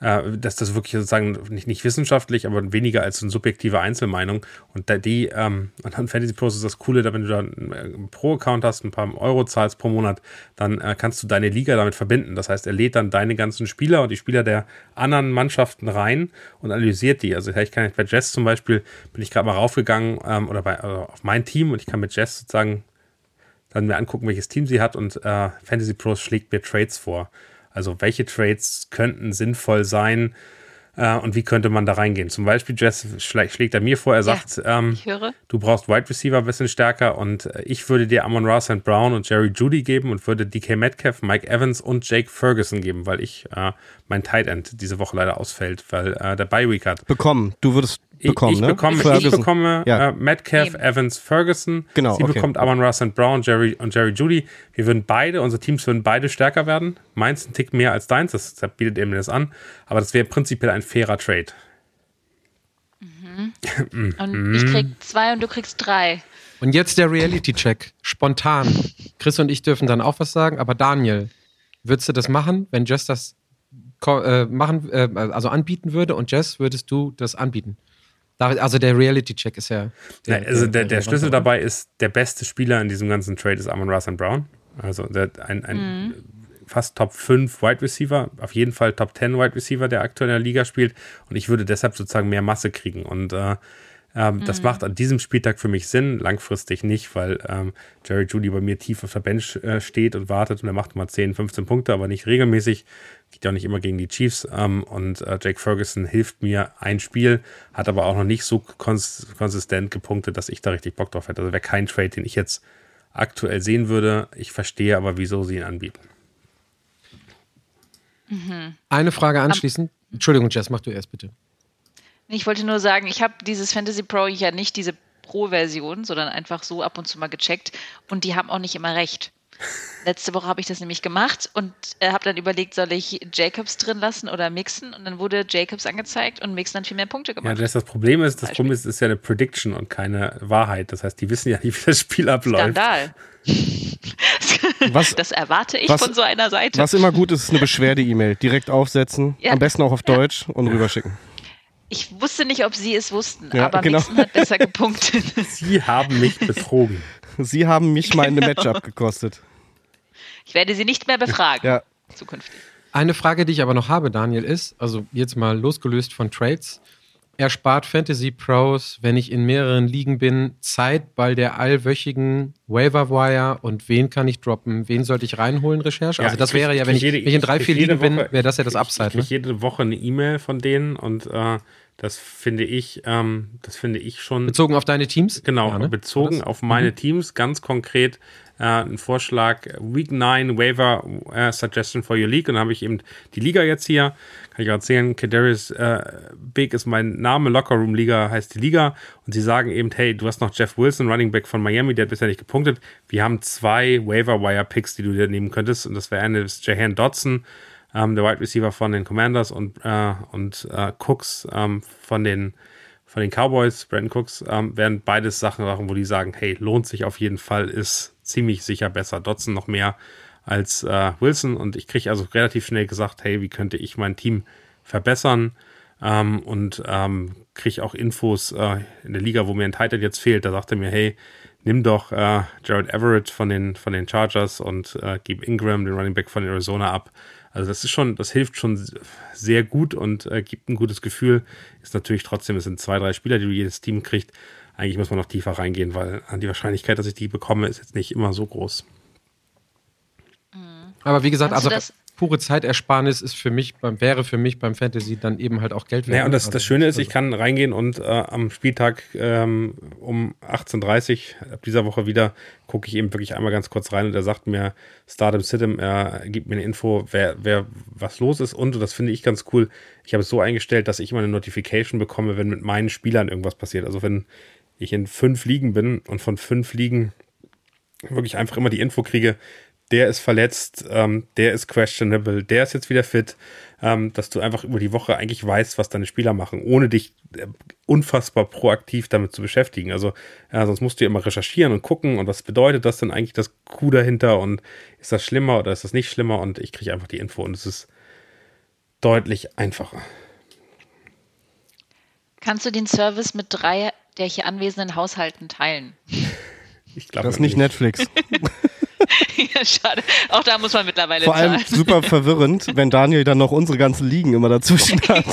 äh, dass das wirklich sozusagen nicht, nicht wissenschaftlich, aber weniger als eine subjektive Einzelmeinung. Und da die, ähm, an Fantasy Pros ist das Coole, da wenn du da einen Pro-Account hast, ein paar Euro zahlst pro Monat, dann äh, kannst du deine Liga damit verbinden. Das heißt, er lädt dann deine ganzen Spieler und die Spieler der anderen Mannschaften rein und analysiert die. Also ich kann bei Jess zum Beispiel, bin ich gerade mal raufgegangen ähm, oder bei, also auf mein Team und ich kann mit Jess sozusagen dann mir angucken, welches Team sie hat und äh, Fantasy Pros schlägt mir Trades vor. Also welche Trades könnten sinnvoll sein äh, und wie könnte man da reingehen? Zum Beispiel, Jess schlä schlägt er mir vor, er sagt, ähm, du brauchst Wide Receiver ein bisschen stärker und äh, ich würde dir Amon Ross and Brown und Jerry Judy geben und würde DK Metcalf, Mike Evans und Jake Ferguson geben, weil ich äh, mein Tight End diese Woche leider ausfällt, weil äh, der Bye Week hat.
Bekommen. Du würdest bekommen,
ich
ne?
bekomme, ich
Ferguson.
bekomme
Ja.
äh, Metcalf,
Eben.
Evans, Ferguson.
Genau,
Sie
okay.
bekommt Amon Ross and Brown, Jerry und Jerry Judy. Wir würden beide, unsere Teams würden beide stärker werden. Meins ein Tick mehr als deins, das, das bietet eben das an. Aber das wäre prinzipiell ein fairer Trade.
Und ich krieg zwei und du kriegst drei.
Und jetzt der Reality-Check. Spontan. Chris und ich dürfen dann auch was sagen, aber Daniel, würdest du das machen, wenn Jess das äh, machen, äh, also anbieten würde und Jess, würdest du das anbieten? Da, also der Reality-Check ist ja.
Ja, also der, der Schlüssel
relevante,
dabei ist, der beste Spieler in diesem ganzen Trade ist Amon Ross and Brown. Also der, ein, ein fast Top 5 Wide Receiver, auf jeden Fall Top 10 Wide Receiver, der aktuell in der Liga spielt. Und ich würde deshalb sozusagen mehr Masse kriegen. Und äh, ähm, das macht an diesem Spieltag für mich Sinn, langfristig nicht, weil ähm, Jerry Judy bei mir tief auf der Bench äh, steht und wartet und er macht mal 10, 15 Punkte, aber nicht regelmäßig. Geht ja auch nicht immer gegen die Chiefs. Ähm, und äh, Jake Ferguson hilft mir ein Spiel, hat aber auch noch nicht so kons konsistent gepunktet, dass ich da richtig Bock drauf hätte. Also wäre kein Trade, den ich jetzt aktuell sehen würde. Ich verstehe aber, wieso sie ihn anbieten.
Eine Frage anschließend. Entschuldigung, Jess, mach du erst bitte.
Ich wollte nur sagen, ich habe dieses Fantasy Pro ja nicht diese Pro-Version, sondern einfach so ab und zu mal gecheckt und die haben auch nicht immer recht. Letzte Woche habe ich das nämlich gemacht und äh, habe dann überlegt, soll ich Jacobs drin lassen oder Mixen und dann wurde Jacobs angezeigt und Mixen hat viel mehr Punkte
Ja,
gemacht.
das, das Problem ist, das. Problem ist, es ist ja eine Prediction und keine Wahrheit. Das heißt, die wissen ja nicht, wie das Spiel abläuft.
Skandal.
Was-
das erwarte ich
was-
von so einer Seite.
Was immer gut ist, ist eine Beschwerde-E-Mail. Direkt aufsetzen,
Ja.
am besten auch auf
Ja.
Deutsch und rüberschicken.
Ich wusste nicht, ob sie es wussten,
Ja,
aber
genau.
Mixen hat besser gepunktet.
Sie haben mich betrogen.
Sie haben mich mal in
Genau.
einem Matchup gekostet.
Ich werde sie nicht mehr befragen.
Ja.
Zukünftig.
Eine Frage, die ich aber noch habe, Daniel, ist, also jetzt mal losgelöst von Trades, erspart Fantasy Pros, wenn ich in mehreren Ligen bin, Zeit bei der allwöchigen Waiver Wire und wen kann ich droppen, wen sollte ich reinholen, Recherche?
Ja,
also das
ich krieg-
wäre ja,
ich
wenn ich,
jede-
ich in drei,
ich
vier Ligen bin,
Woche-
wäre das ja das
ich-
Upside.
Ich
Ne?
kriege jede Woche eine E-Mail von denen und äh, Das finde ich, ähm, das finde ich schon.
Bezogen auf deine Teams?
Genau,
Ja, ne?
bezogen auf meine
Mhm.
Teams, ganz konkret äh, ein Vorschlag, Week 9 Waiver äh, Suggestion for your League. Und dann habe ich eben die Liga jetzt hier, kann ich auch erzählen, Kadarius äh, Big ist mein Name, Locker Room Liga heißt die Liga. Und sie sagen eben, hey, du hast noch Jeff Wilson, Running Back von Miami, der hat bisher nicht gepunktet. Wir haben zwei Waiver Wire Picks, die du dir nehmen könntest. Und das wäre eine ist Jahan Dodson, ähm, der Wide Receiver von den Commanders und, äh, und äh, Cooks ähm, von den von den Cowboys, Brandon Cooks, ähm, wären beides Sachen, Sachen, wo die sagen, hey, lohnt sich auf jeden Fall, ist ziemlich sicher besser. Dotson noch mehr als äh, Wilson und ich kriege also relativ schnell gesagt, hey, wie könnte ich mein Team verbessern ähm, und ähm, kriege auch Infos äh, in der Liga, wo mir ein Titan jetzt fehlt. Da sagt er mir, hey, nimm doch äh, Jared Everett von den, von den Chargers und äh, gib Ingram, den Running Back von Arizona, ab. Also das ist schon, das hilft schon sehr gut und äh, gibt ein gutes Gefühl. Ist natürlich trotzdem, es sind zwei, drei Spieler, die du jedes Team kriegt. Eigentlich muss man noch tiefer reingehen, weil die Wahrscheinlichkeit, dass ich die bekomme, ist jetzt nicht immer so groß.
Aber wie gesagt,
Kannst
also
das-
pure Zeitersparnis ist für mich, beim, wäre für mich beim Fantasy dann eben halt auch Geld wert.
Naja, und das,
Also
das Schöne ist, ich
also-
kann reingehen und äh, am Spieltag ähm, um 18.30 Uhr ab dieser Woche wieder gucke ich eben wirklich einmal ganz kurz rein und er sagt mir, Stardom Sitem, er gibt mir eine Info, wer, wer was los ist und, und das finde ich ganz cool, ich habe es so eingestellt, dass ich immer eine Notification bekomme, wenn mit meinen Spielern irgendwas passiert. Also wenn ich in fünf Ligen bin und von fünf Ligen wirklich einfach immer die Info kriege, der ist verletzt, ähm, der ist questionable, der ist jetzt wieder fit, ähm, dass du einfach über die Woche eigentlich weißt, was deine Spieler machen, ohne dich äh, unfassbar proaktiv damit zu beschäftigen. Also, ja, sonst musst du ja immer recherchieren und gucken und was bedeutet das denn eigentlich das Q dahinter und ist das schlimmer oder ist das nicht schlimmer und ich kriege einfach die Info und es ist deutlich einfacher.
Kannst du den Service mit drei der hier anwesenden Haushalten teilen?
Ich glaube
Das ist nicht Netflix.
ja, schade. Auch da muss man mittlerweile
Vor allem
zahlen.
super verwirrend, wenn Daniel dann noch unsere ganzen Ligen immer dazwischen hat.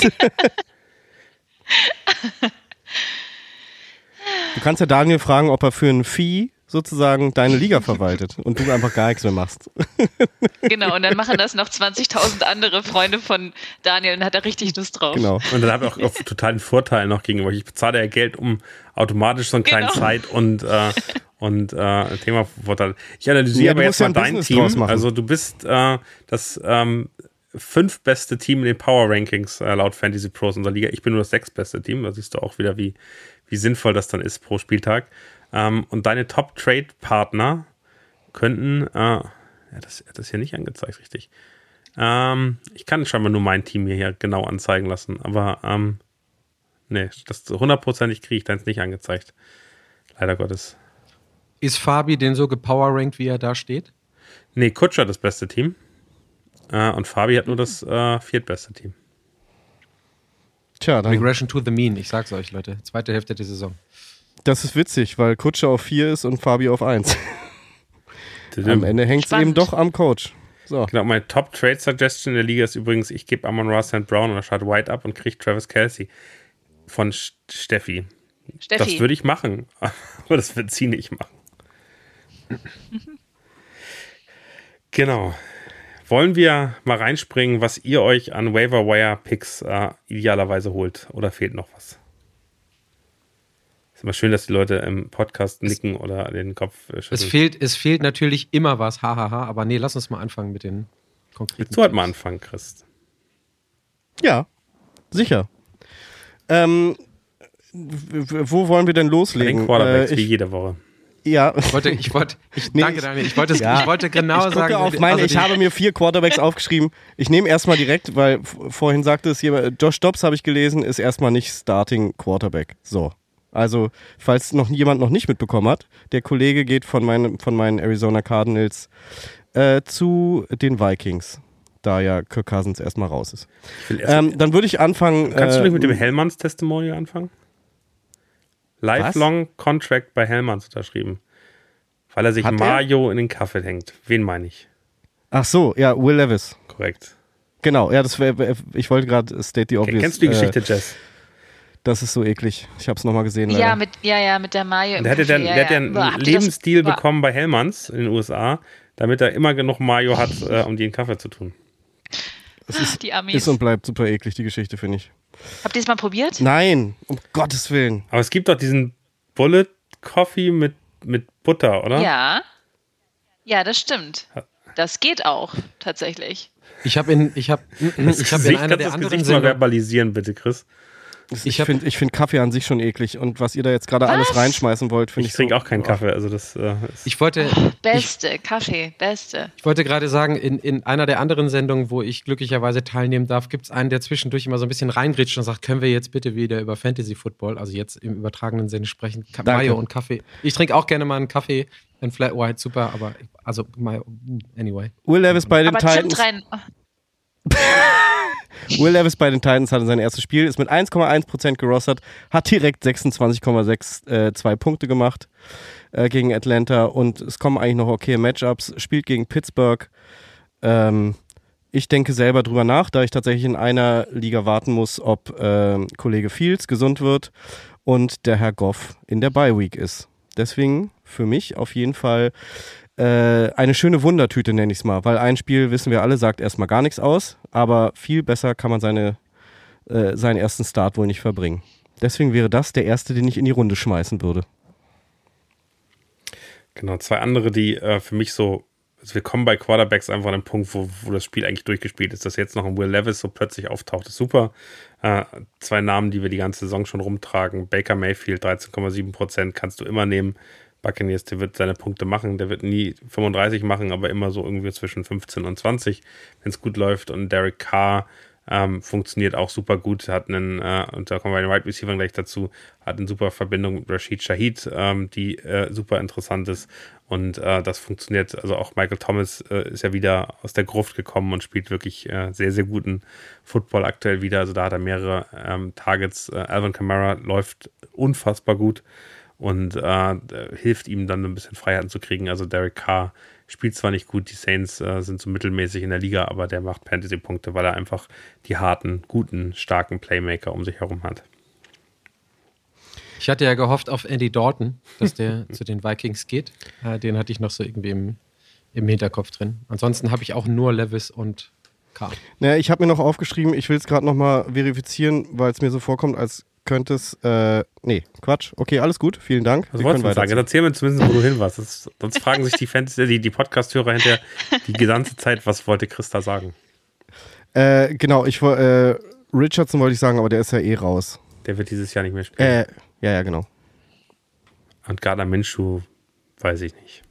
Du kannst ja Daniel fragen, ob er für ein Fee sozusagen deine Liga verwaltet und du einfach gar nichts mehr machst.
Genau, und dann machen das noch 20.000 andere Freunde von Daniel und hat er richtig Lust drauf.
Genau.
Und dann habe ich auch, auch totalen Vorteil noch gegenüber. Ich bezahle ja Geld, um automatisch so einen kleinen
Genau.
Zeit- und, äh, und äh, Thema-Vorteil. Ich analysiere
Ja,
aber jetzt
ja
mal
ein
dein
Business
Team.
machen.
Also du bist äh, das ähm, fünf beste Team in den Power Rankings äh, laut Fantasy Pros unserer Liga. Ich bin nur das sechs beste Team. Da siehst du auch wieder, wie, wie sinnvoll das dann ist pro Spieltag. Ähm, und deine Top-Trade-Partner könnten, äh, ja, das hat das hier nicht angezeigt, richtig. Ähm, ich kann scheinbar nur mein Team hier, hier genau anzeigen lassen, aber ähm, nee, das hundertprozentig kriege ich deins nicht angezeigt. Leider Gottes.
Ist Fabi denn so gepowerrankt, wie er da steht?
Nee, Kutscher das beste Team. Äh, und Fabi hat nur das äh, viertbeste Team.
Tja, dann,
Regression to the mean, ich sag's euch, Leute. Zweite Hälfte der Saison.
Das ist witzig, weil Kutscher auf 4 ist und Fabi auf 1. Am Ende hängt es eben doch am Coach. So.
Genau, meine Top-Trade-Suggestion in der Liga ist übrigens, ich gebe Amon Ross St. Brown oder Shad White ab und kriege Travis Kelsey von Sch- Steffi. Das
Steffi,
würde ich machen, aber das wird sie nicht machen. genau. Wollen wir mal reinspringen, was ihr euch an Waiver Wire Picks äh, idealerweise holt? Oder fehlt noch was? Ist immer schön, dass die Leute im Podcast nicken oder den Kopf äh,
Es
schütteln.
fehlt, es fehlt natürlich immer was, hahaha, aber nee, lass uns mal anfangen mit den konkreten.
Willst du halt mal anfangen, Chris?
Ja, sicher. Ähm, wo wollen wir denn
Den
loslegen?
Quarterbacks
Äh,
wie
ich,
jede Woche.
ja,
Ich wollte, ich wollte, ich,
Nee,
danke
ich-
Daniel, ich wollte, es-
Ja.
ich wollte genau
ich
sagen.
auf meine,
also
ich habe mir vier Quarterbacks aufgeschrieben. Ich nehme erstmal direkt, weil vorhin sagte es jemand, Josh Dobbs habe ich gelesen, ist erstmal nicht Starting Quarterback. So. Also, falls noch jemand noch nicht mitbekommen hat, der Kollege geht von, meinem, von meinen Arizona Cardinals äh, zu den Vikings, da ja Kirk Cousins erstmal raus ist. Ähm, dann würde ich anfangen.
kannst du
äh,
nicht mit dem Hellmanns Testimonial anfangen? Lifelong Contract bei Hellmanns unterschrieben. Weil er sich
Hat er?
Mario in den Kaffee hängt. Wen meine ich?
Ach so, ja, Will Levis.
Korrekt.
Genau, ja, das wäre, ich wollte gerade state the obvious.
Kennst du die
äh,
Geschichte, Jess?
Das ist so eklig. Ich habe es nochmal gesehen.
ja, mit, ja, ja, mit der Mayo.
Der hatte dann,
ja,
der hat ja einen
Boah, das-
Lebensstil
boah.
bekommen bei Hellmanns in den USA, damit er immer genug Mayo hat, äh, um die in Kaffee zu tun.
Es ist,
Die Amis.
ist und bleibt super eklig, die Geschichte, finde ich.
Habt ihr es mal probiert?
Nein, um Gottes Willen.
Aber es gibt doch diesen Bullet Coffee mit, mit Butter, oder?
Ja. Ja, das stimmt. Das geht auch, tatsächlich.
Ich habe in, ich habe,
Das
ich habe in einer der
das
anderen
Gesicht mal
Sendungen,
verbalisieren, bitte, Chris.
Ich
Ich
finde ich find Kaffee an sich schon eklig. Und was ihr da jetzt gerade alles reinschmeißen wollt, finde
Ich
ich.
trinke
so,
auch keinen
oh.
Kaffee, also das äh, ist
ich wollte,
Beste, Kaffee, beste.
Ich wollte gerade sagen, in, in einer der anderen Sendungen, wo ich glücklicherweise teilnehmen darf, gibt es einen, der zwischendurch immer so ein bisschen reingrätscht und sagt, können wir jetzt bitte wieder über Fantasy Football, also jetzt im übertragenen Sinne sprechen, Ka
Danke.
Mayo und Kaffee. Ich trinke auch gerne mal einen Kaffee, ein Flat White, super, aber also Mayo, anyway.
Will Levis bei den
Aber
Titans.
rein.
Will Levis bei den Titans hatte sein erstes Spiel, ist mit 1,1% gerostert, hat direkt 26,62 äh, Punkte gemacht äh, gegen Atlanta und es kommen eigentlich noch okay Matchups, spielt gegen Pittsburgh. Ähm, ich denke selber drüber nach, da ich tatsächlich in einer Liga warten muss, ob ähm, Kollege Fields gesund wird und der Herr Goff in der Bye Week ist. Deswegen für mich auf jeden Fall äh, eine schöne Wundertüte, nenne ich es mal, weil ein Spiel, wissen wir alle, sagt erstmal gar nichts aus, aber viel besser kann man seine, äh, seinen ersten Start wohl nicht verbringen. Deswegen wäre das der erste, den ich in die Runde schmeißen würde.
Genau, zwei andere, die äh, für mich so, also wir kommen bei Quarterbacks einfach an den Punkt, wo, wo das Spiel eigentlich durchgespielt ist. Dass jetzt noch ein Will Levis so plötzlich auftaucht, ist super. Äh, zwei Namen, die wir die ganze Saison schon rumtragen. Baker Mayfield, 13,7 Prozent, kannst du immer nehmen. Buccaneers, der wird seine Punkte machen, der wird nie 35 machen, aber immer so irgendwie zwischen 15 und 20, wenn es gut läuft. Und Derek Carr ähm, funktioniert auch super gut, hat einen, äh, und da kommen wir bei den Wide Receivers gleich dazu, hat eine super Verbindung mit Rashid Shahid, ähm, die äh, super interessant ist. Und äh, das funktioniert, also auch Michael Thomas äh, ist ja wieder aus der Gruft gekommen und spielt wirklich äh, sehr, sehr guten Football aktuell wieder. Also da hat er mehrere ähm, Targets. Äh, Alvin Kamara läuft unfassbar gut und äh, hilft ihm dann ein bisschen Freiheiten zu kriegen. Also Derek Carr spielt zwar nicht gut, die Saints äh, sind so mittelmäßig in der Liga, aber der macht Fantasy-Punkte, weil er einfach die harten, guten, starken Playmaker um sich herum hat.
Ich hatte ja gehofft auf Andy Dalton, dass der zu den Vikings geht. Äh, den hatte ich noch so irgendwie im, im Hinterkopf drin. Ansonsten habe ich auch nur Levis und Carr.
Naja, ich habe mir noch aufgeschrieben, ich will es gerade nochmal verifizieren, weil es mir so vorkommt, als könnte es. Äh, nee, Quatsch. Okay, alles gut. Vielen Dank.
Was wolltest du sagen? Jetzt erzähl mir zumindest, wo du hin warst. Das, sonst fragen sich die Fans, die, die Podcast-Hörer hinterher die ganze Zeit, was wollte Christa sagen?
Äh, genau, ich äh, Richardson wollte ich sagen, aber der ist ja eh raus.
Der wird dieses Jahr nicht mehr spielen.
Äh, ja, ja, genau.
Und Gardner Minshew, weiß ich nicht.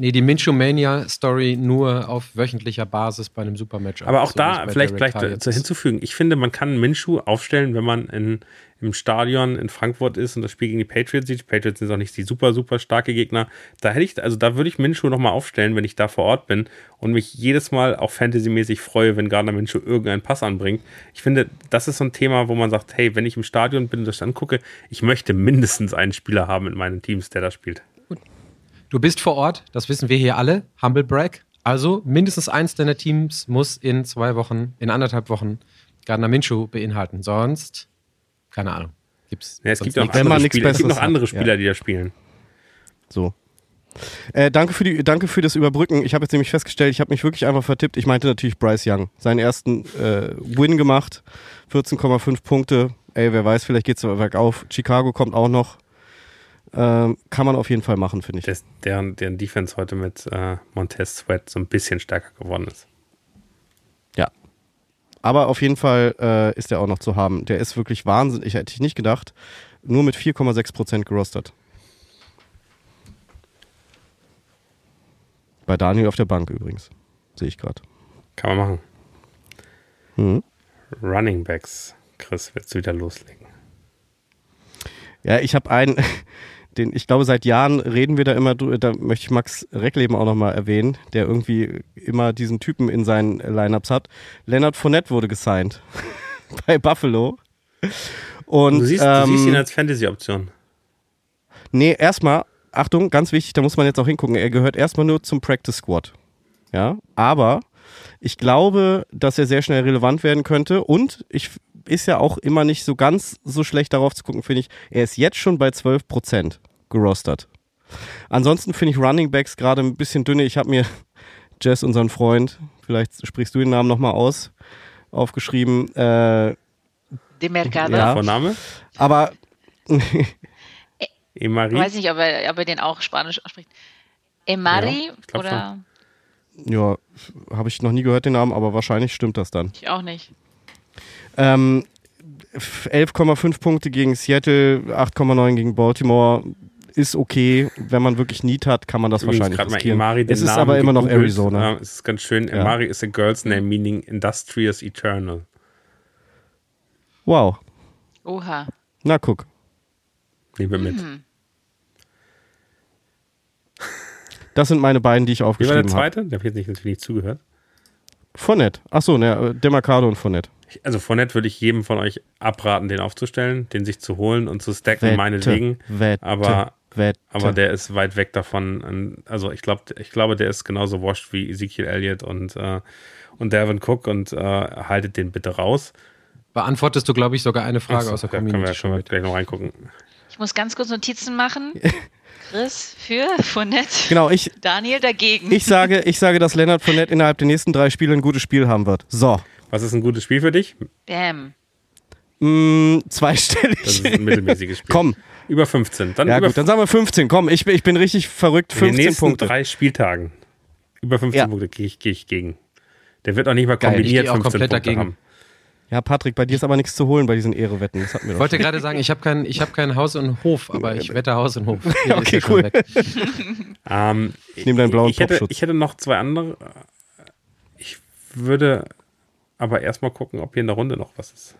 Nee, die Minshew Mania Story nur auf wöchentlicher Basis bei einem Supermatch.
Aber auch
So
da vielleicht,
ist.
hinzufügen. Ich finde, man kann Minshew aufstellen, wenn man in, im Stadion in Frankfurt ist und das Spiel gegen die Patriots sieht. Die Patriots sind auch nicht die super, super starke Gegner. Da hätte ich, also da würde ich Minshew nochmal aufstellen, wenn ich da vor Ort bin und mich jedes Mal auch fantasymäßig freue, wenn Gardner Minshew irgendeinen Pass anbringt. Ich finde, das ist so ein Thema, wo man sagt, hey, wenn ich im Stadion bin und das angucke, ich möchte mindestens einen Spieler haben in meinen Teams, der da spielt.
Du bist vor Ort, das wissen wir hier alle. Humble Brag. Also mindestens eins deiner Teams muss in zwei Wochen, in anderthalb Wochen Gardner Minshew beinhalten. Sonst, keine Ahnung. Gibt's
Ja, es
sonst
gibt auch andere Spieler, es gibt noch andere Spieler,
ja.
die da spielen.
So. Äh, danke, für die, danke für das Überbrücken. Ich habe jetzt nämlich festgestellt, ich habe mich wirklich einfach vertippt. Ich meinte natürlich Bryce Young. Seinen ersten äh, Win gemacht. 14,5 Punkte. Ey, wer weiß, vielleicht geht es bergauf. Chicago kommt auch noch. Ähm, kann man auf jeden Fall machen, finde ich.
dass deren, deren Defense heute mit äh, Montez Sweat so ein bisschen stärker geworden ist.
Ja. Aber auf jeden Fall äh, ist er auch noch zu haben. Der ist wirklich wahnsinnig. Ich hätte ich nicht gedacht. Nur mit 4,6% gerostet. Bei Daniel auf der Bank übrigens. Sehe ich gerade.
Kann man machen.
Mhm.
Running Backs. Chris, willst du wieder loslegen?
Ja, ich habe einen, den, ich glaube, seit Jahren reden wir da immer, da möchte ich Max Reckleben auch nochmal erwähnen, der irgendwie immer diesen Typen in seinen Lineups hat. Leonard Fournette wurde gesigned bei Buffalo. Und,
Du siehst,
ähm,
du siehst ihn als Fantasy-Option.
Nee, erstmal, Achtung, ganz wichtig, da muss man jetzt auch hingucken. Er gehört erstmal nur zum Practice Squad. Ja, aber ich glaube, dass er sehr schnell relevant werden könnte und ich ist ja auch immer nicht so ganz so schlecht darauf zu gucken, finde ich. Er ist jetzt schon bei 12% gerostert. Ansonsten finde ich Running Backs gerade ein bisschen dünne. Ich habe mir Jess, unseren Freund, vielleicht sprichst du den Namen nochmal aus, aufgeschrieben. Äh,
De Mercado.
Ja.
Vorname?
aber
Emari?
Ich weiß nicht, ob er, ob er den auch Spanisch spricht. Emari
Ja, glaub
oder
ja, habe ich noch nie gehört den Namen, aber wahrscheinlich stimmt das dann.
ich auch nicht.
Ähm, 11,5 Punkte gegen Seattle, 8,9 gegen Baltimore. Ist okay. Wenn man wirklich Need hat, kann man das
Übrigens
wahrscheinlich
gerade mal
riskieren.
Den
es ist
Namen
aber immer noch. Arizona.
Ja, es ist ganz schön.
Ja.
Emari is a girl's name meaning industrious eternal.
Wow.
Oha.
Na, guck.
Nehmen wir mit.
Mhm.
Das sind meine beiden, die ich
Wie war der
aufgeschrieben habe.
zweite? Der habe ich jetzt nicht, natürlich nicht zugehört.
Fournette. Achso, ne, Demarcado und Fournette.
Also von nett würde ich jedem von euch abraten, den aufzustellen, den sich zu holen und zu stacken, meinetwegen.
Wette,
Aber,
Wette.
aber der ist weit weg davon. Also ich glaube, ich glaube, der ist genauso washed wie Ezekiel Elliott und, äh, und Devin Cook und äh, haltet den bitte raus.
Beantwortest du, glaube ich, sogar eine Frage
Achso,
aus der
da können wir,
Community
können wir
schon mit.
gleich noch reingucken.
Ich muss ganz kurz Notizen machen. Chris für Fournette.
Genau, ich,
Daniel dagegen.
ich, sage, ich sage, dass Leonard Fournette innerhalb der nächsten drei Spiele ein gutes Spiel haben wird. So.
Was ist ein gutes Spiel für dich?
Bam.
Mm,
Das
zweistellig.
ist ein mittelmäßiges Spiel.
Komm.
Über 15. Dann
Ja
über
gut, dann sagen wir 15. Komm, ich, bin- ich bin richtig verrückt.
in den
15
nächsten
Punkte.
drei Spieltagen. Über 15
Ja.
Punkte gehe ich, gehe ich gegen. Der wird auch nicht mal
Geil, ich
kombiniert
auch
15
komplett
Punkte
dagegen.
haben.
Ja, Patrick, bei dir ist aber nichts zu holen bei diesen Ehrewetten. Das hatten wir
Ich wollte gerade sagen, ich habe kein, ich hab kein Haus und Hof, aber ich wette Haus und Hof. Hier
Okay, cool.
weg.
Ähm,
Ich nehme deinen blauen
ich hätte, ich hätte noch zwei andere. Ich würde aber erstmal gucken, ob hier in der Runde noch was ist.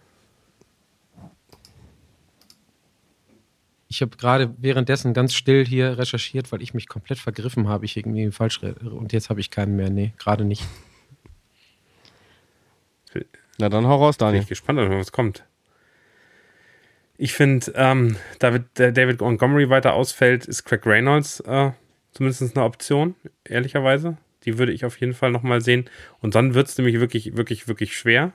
Ich habe gerade währenddessen ganz still hier recherchiert, weil ich mich komplett vergriffen habe. Ich irgendwie falsch und jetzt habe ich keinen mehr. Nee, gerade nicht.
Na dann hau raus,
Bin
Daniel.
ich gespannt, was kommt. Ich finde, ähm, David, David Montgomery weiter ausfällt, ist Craig Reynolds äh, zumindest eine Option, ehrlicherweise. Die würde ich auf jeden Fall nochmal sehen. Und dann wird es nämlich wirklich, wirklich, wirklich schwer.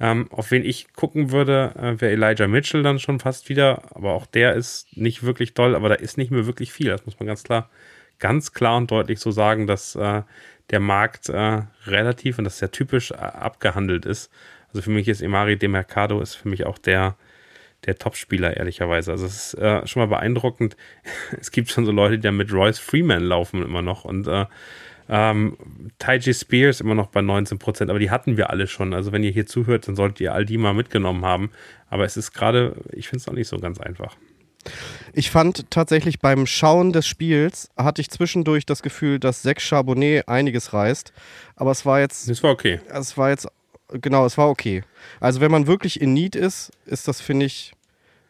Ähm, auf wen ich gucken würde, äh, wäre Elijah Mitchell dann schon fast wieder. Aber auch der ist nicht wirklich toll, aber da ist nicht mehr wirklich viel. Das muss man ganz klar, ganz klar und deutlich so sagen, dass äh, der Markt äh, relativ, und das ist ja typisch, äh, abgehandelt ist. Also für mich ist Emari De Mercado ist für mich auch der, der Topspieler, ehrlicherweise. Also es ist äh, schon mal beeindruckend. Es gibt schon so Leute, die da mit Royce Freeman laufen immer noch und äh, ähm, Taiji Spears immer noch bei 19 Prozent, aber die hatten wir alle schon. Also wenn ihr hier zuhört, dann solltet ihr all die mal mitgenommen haben. Aber es ist gerade, ich finde es auch nicht so ganz einfach.
Ich fand tatsächlich beim Schauen des Spiels hatte ich zwischendurch das Gefühl, dass Sex Charbonnet einiges reißt. Aber es war jetzt,
Das war okay.
es war jetzt, genau, es war okay. Also wenn man wirklich in Need ist, ist das, finde ich,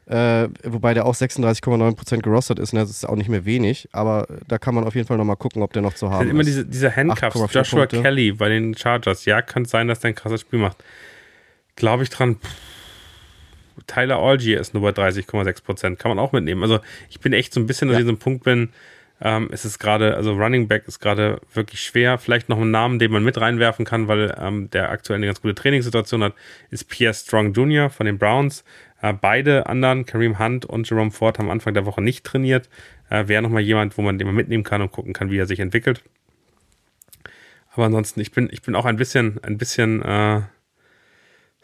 äh, wobei der auch 36,9% gerostet ist, ne? das ist auch nicht mehr wenig, aber da kann man auf jeden Fall nochmal gucken, ob der noch zu
Dann
haben
immer
ist.
diese, diese Handcuffs,
8,4
Joshua
Punkte.
Kelly bei den Chargers. Ja, kann sein, dass der ein krasses Spiel macht. Glaube ich dran. Pff. Tyler Algier ist nur bei 30,6 Prozent. Kann man auch mitnehmen. Also ich bin echt so ein bisschen
Ja.
an diesem Punkt bin, ähm, es ist gerade, also Running Back ist gerade wirklich schwer. Vielleicht noch einen Namen, den man mit reinwerfen kann, weil ähm, der aktuell eine ganz gute Trainingssituation hat, ist Pierre Strong Jr. von den Browns. Äh, beide anderen, Kareem Hunt und Jerome Ford, haben Anfang der Woche nicht trainiert. Äh, Wäre nochmal jemand, wo man den mal mitnehmen kann und gucken kann, wie er sich entwickelt. Aber ansonsten, ich bin, ich bin auch ein bisschen, ein bisschen äh,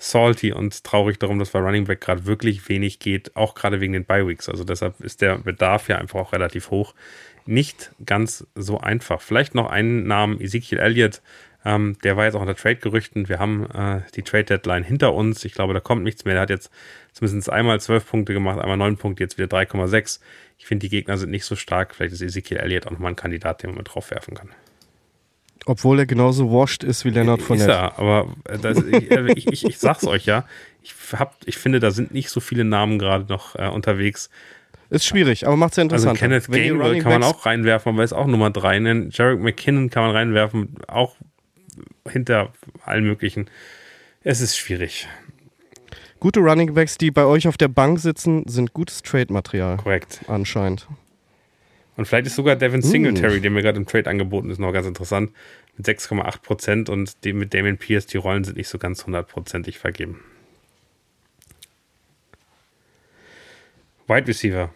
salty und traurig darum, dass bei Running Back gerade wirklich wenig geht, auch gerade wegen den Bye Weeks. Also deshalb ist der Bedarf ja einfach auch relativ hoch. Nicht ganz so einfach. Vielleicht noch einen Namen, Ezekiel Elliott. Ähm, der war jetzt auch unter Trade-Gerüchten. Wir haben äh, die Trade-Deadline hinter uns. Ich glaube, da kommt nichts mehr. Der hat jetzt zumindest einmal zwölf Punkte gemacht, einmal neun Punkte, jetzt wieder 3,6. Ich finde, die Gegner sind nicht so stark. Vielleicht ist Ezekiel Elliott auch nochmal ein Kandidat, den man mit draufwerfen kann.
Obwohl er genauso washed ist wie Leonard
Ist
Fournette.
er, aber äh, das, ich, äh, ich, ich, ich sag's euch ja. Ich, hab, ich finde, da sind nicht so viele Namen gerade noch äh, unterwegs.
Ist schwierig, aber macht es ja
Also
interessant.
Kenneth Gainwell kann man auch reinwerfen, aber ist auch Nummer 3. Jarek McKinnon kann man reinwerfen, auch hinter allen möglichen. Es ist schwierig.
Gute Running Backs, die bei euch auf der Bank sitzen, sind gutes Trade-Material.
Korrekt.
Anscheinend.
Und vielleicht ist sogar Devin Singletary, der mir gerade im Trade angeboten ist, noch ganz interessant. Mit 6,8 Prozent und dem mit Damien Pierce, die Rollen sind nicht so ganz hundertprozentig vergeben. Wide Receiver.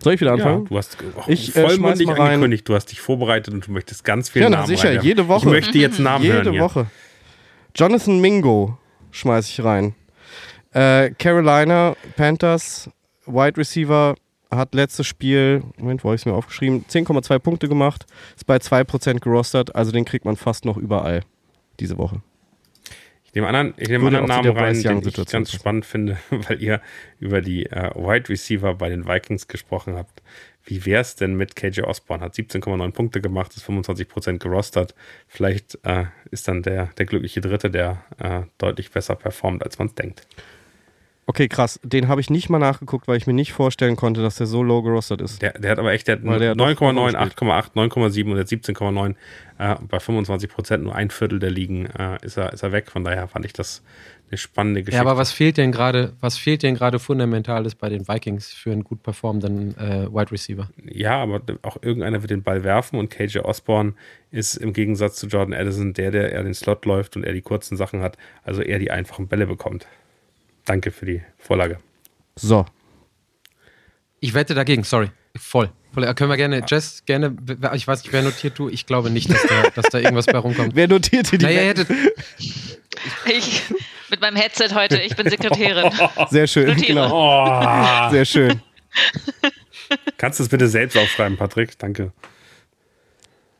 Soll ich wieder anfangen?
Ja, du hast auch
Ich, äh,
vollmundig
rein.
angekündigt, du hast dich vorbereitet und du möchtest ganz viele
Ja, na
Namen
sicher,
reinwerfen.
jede Woche.
Ich möchte jetzt Namen
Jede
hören hier.
Woche. Jonathan Mingo schmeiß ich rein. Äh, Carolina Panthers, Wide Receiver, hat letztes Spiel, Moment, wo habe ich es mir aufgeschrieben, 10,2 Punkte gemacht, ist bei 2% gerostert, also den kriegt man fast noch überall diese Woche.
Ich nehme anderen, ich nehme anderen Namen rein, den ich ganz spannend finde, weil ihr über die äh, Wide Receiver bei den Vikings gesprochen habt. Wie wäre es denn mit KJ Osborne? Hat 17,9 Punkte gemacht, ist 25% gerostert. Vielleicht äh, ist dann der, der glückliche Dritte, der äh, deutlich besser performt, als man es denkt.
Okay, krass. Den habe ich nicht mal nachgeguckt, weil ich mir nicht vorstellen konnte, dass der so low gerostert ist.
Der, der hat aber echt der hat
Weil der doch
9,9,
gespielt.
8,8, 9,7 und der 17,9. Äh, bei 25 Prozent, nur ein Viertel der Ligen, äh, ist, er, ist er weg. Von daher fand ich das eine spannende Geschichte.
Ja, aber was fehlt denn gerade, was fehlt denn gerade Fundamentales bei den Vikings für einen gut performenden äh, Wide Receiver?
Ja, aber auch irgendeiner wird den Ball werfen und KJ Osborne ist im Gegensatz zu Jordan Addison der, der eher den Slot läuft und eher die kurzen Sachen hat, also eher die einfachen Bälle bekommt. Danke für die Vorlage.
So.
Ich wette dagegen, sorry. Voll. Voll. Können wir gerne, Jess, gerne, ich weiß nicht, wer notiert du, ich glaube nicht, dass da, dass da irgendwas bei rumkommt.
Wer notiert hier die
Naja, hättet,
Ich mit meinem Headset heute, ich bin Sekretärin.
Sehr schön,
Notiere.
genau.
Oh,
Sehr schön.
kannst du es bitte selbst aufschreiben, Patrick? Danke.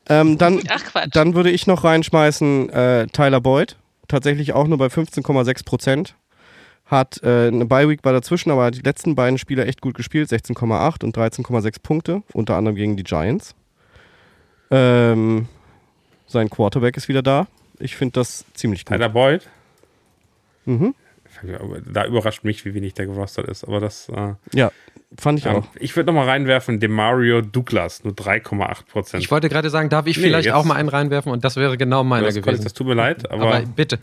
Ähm, dann,
Ach Quatsch.
dann würde ich noch reinschmeißen äh, Tyler Boyd. Tatsächlich auch nur bei 15,6 Prozent. Hat äh, eine Bye-Week war dazwischen, aber die letzten beiden Spieler echt gut gespielt. 16,8 und 13,6 Punkte. Unter anderem gegen die Giants. Ähm, sein Quarterback ist wieder da. Ich finde das ziemlich gut.
Tyler Boyd,
Mhm.
da überrascht mich, wie wenig der gerostert ist. Aber das, äh,
Ja, fand ich
ähm,
auch.
ich würde nochmal reinwerfen, Demario Douglas, nur 3,8 Prozent.
ich wollte gerade sagen, darf ich
Nee,
vielleicht
jetzt-
auch mal einen reinwerfen und das wäre genau meiner
das,
gewesen.
das tut mir leid, aber,
aber, bitte,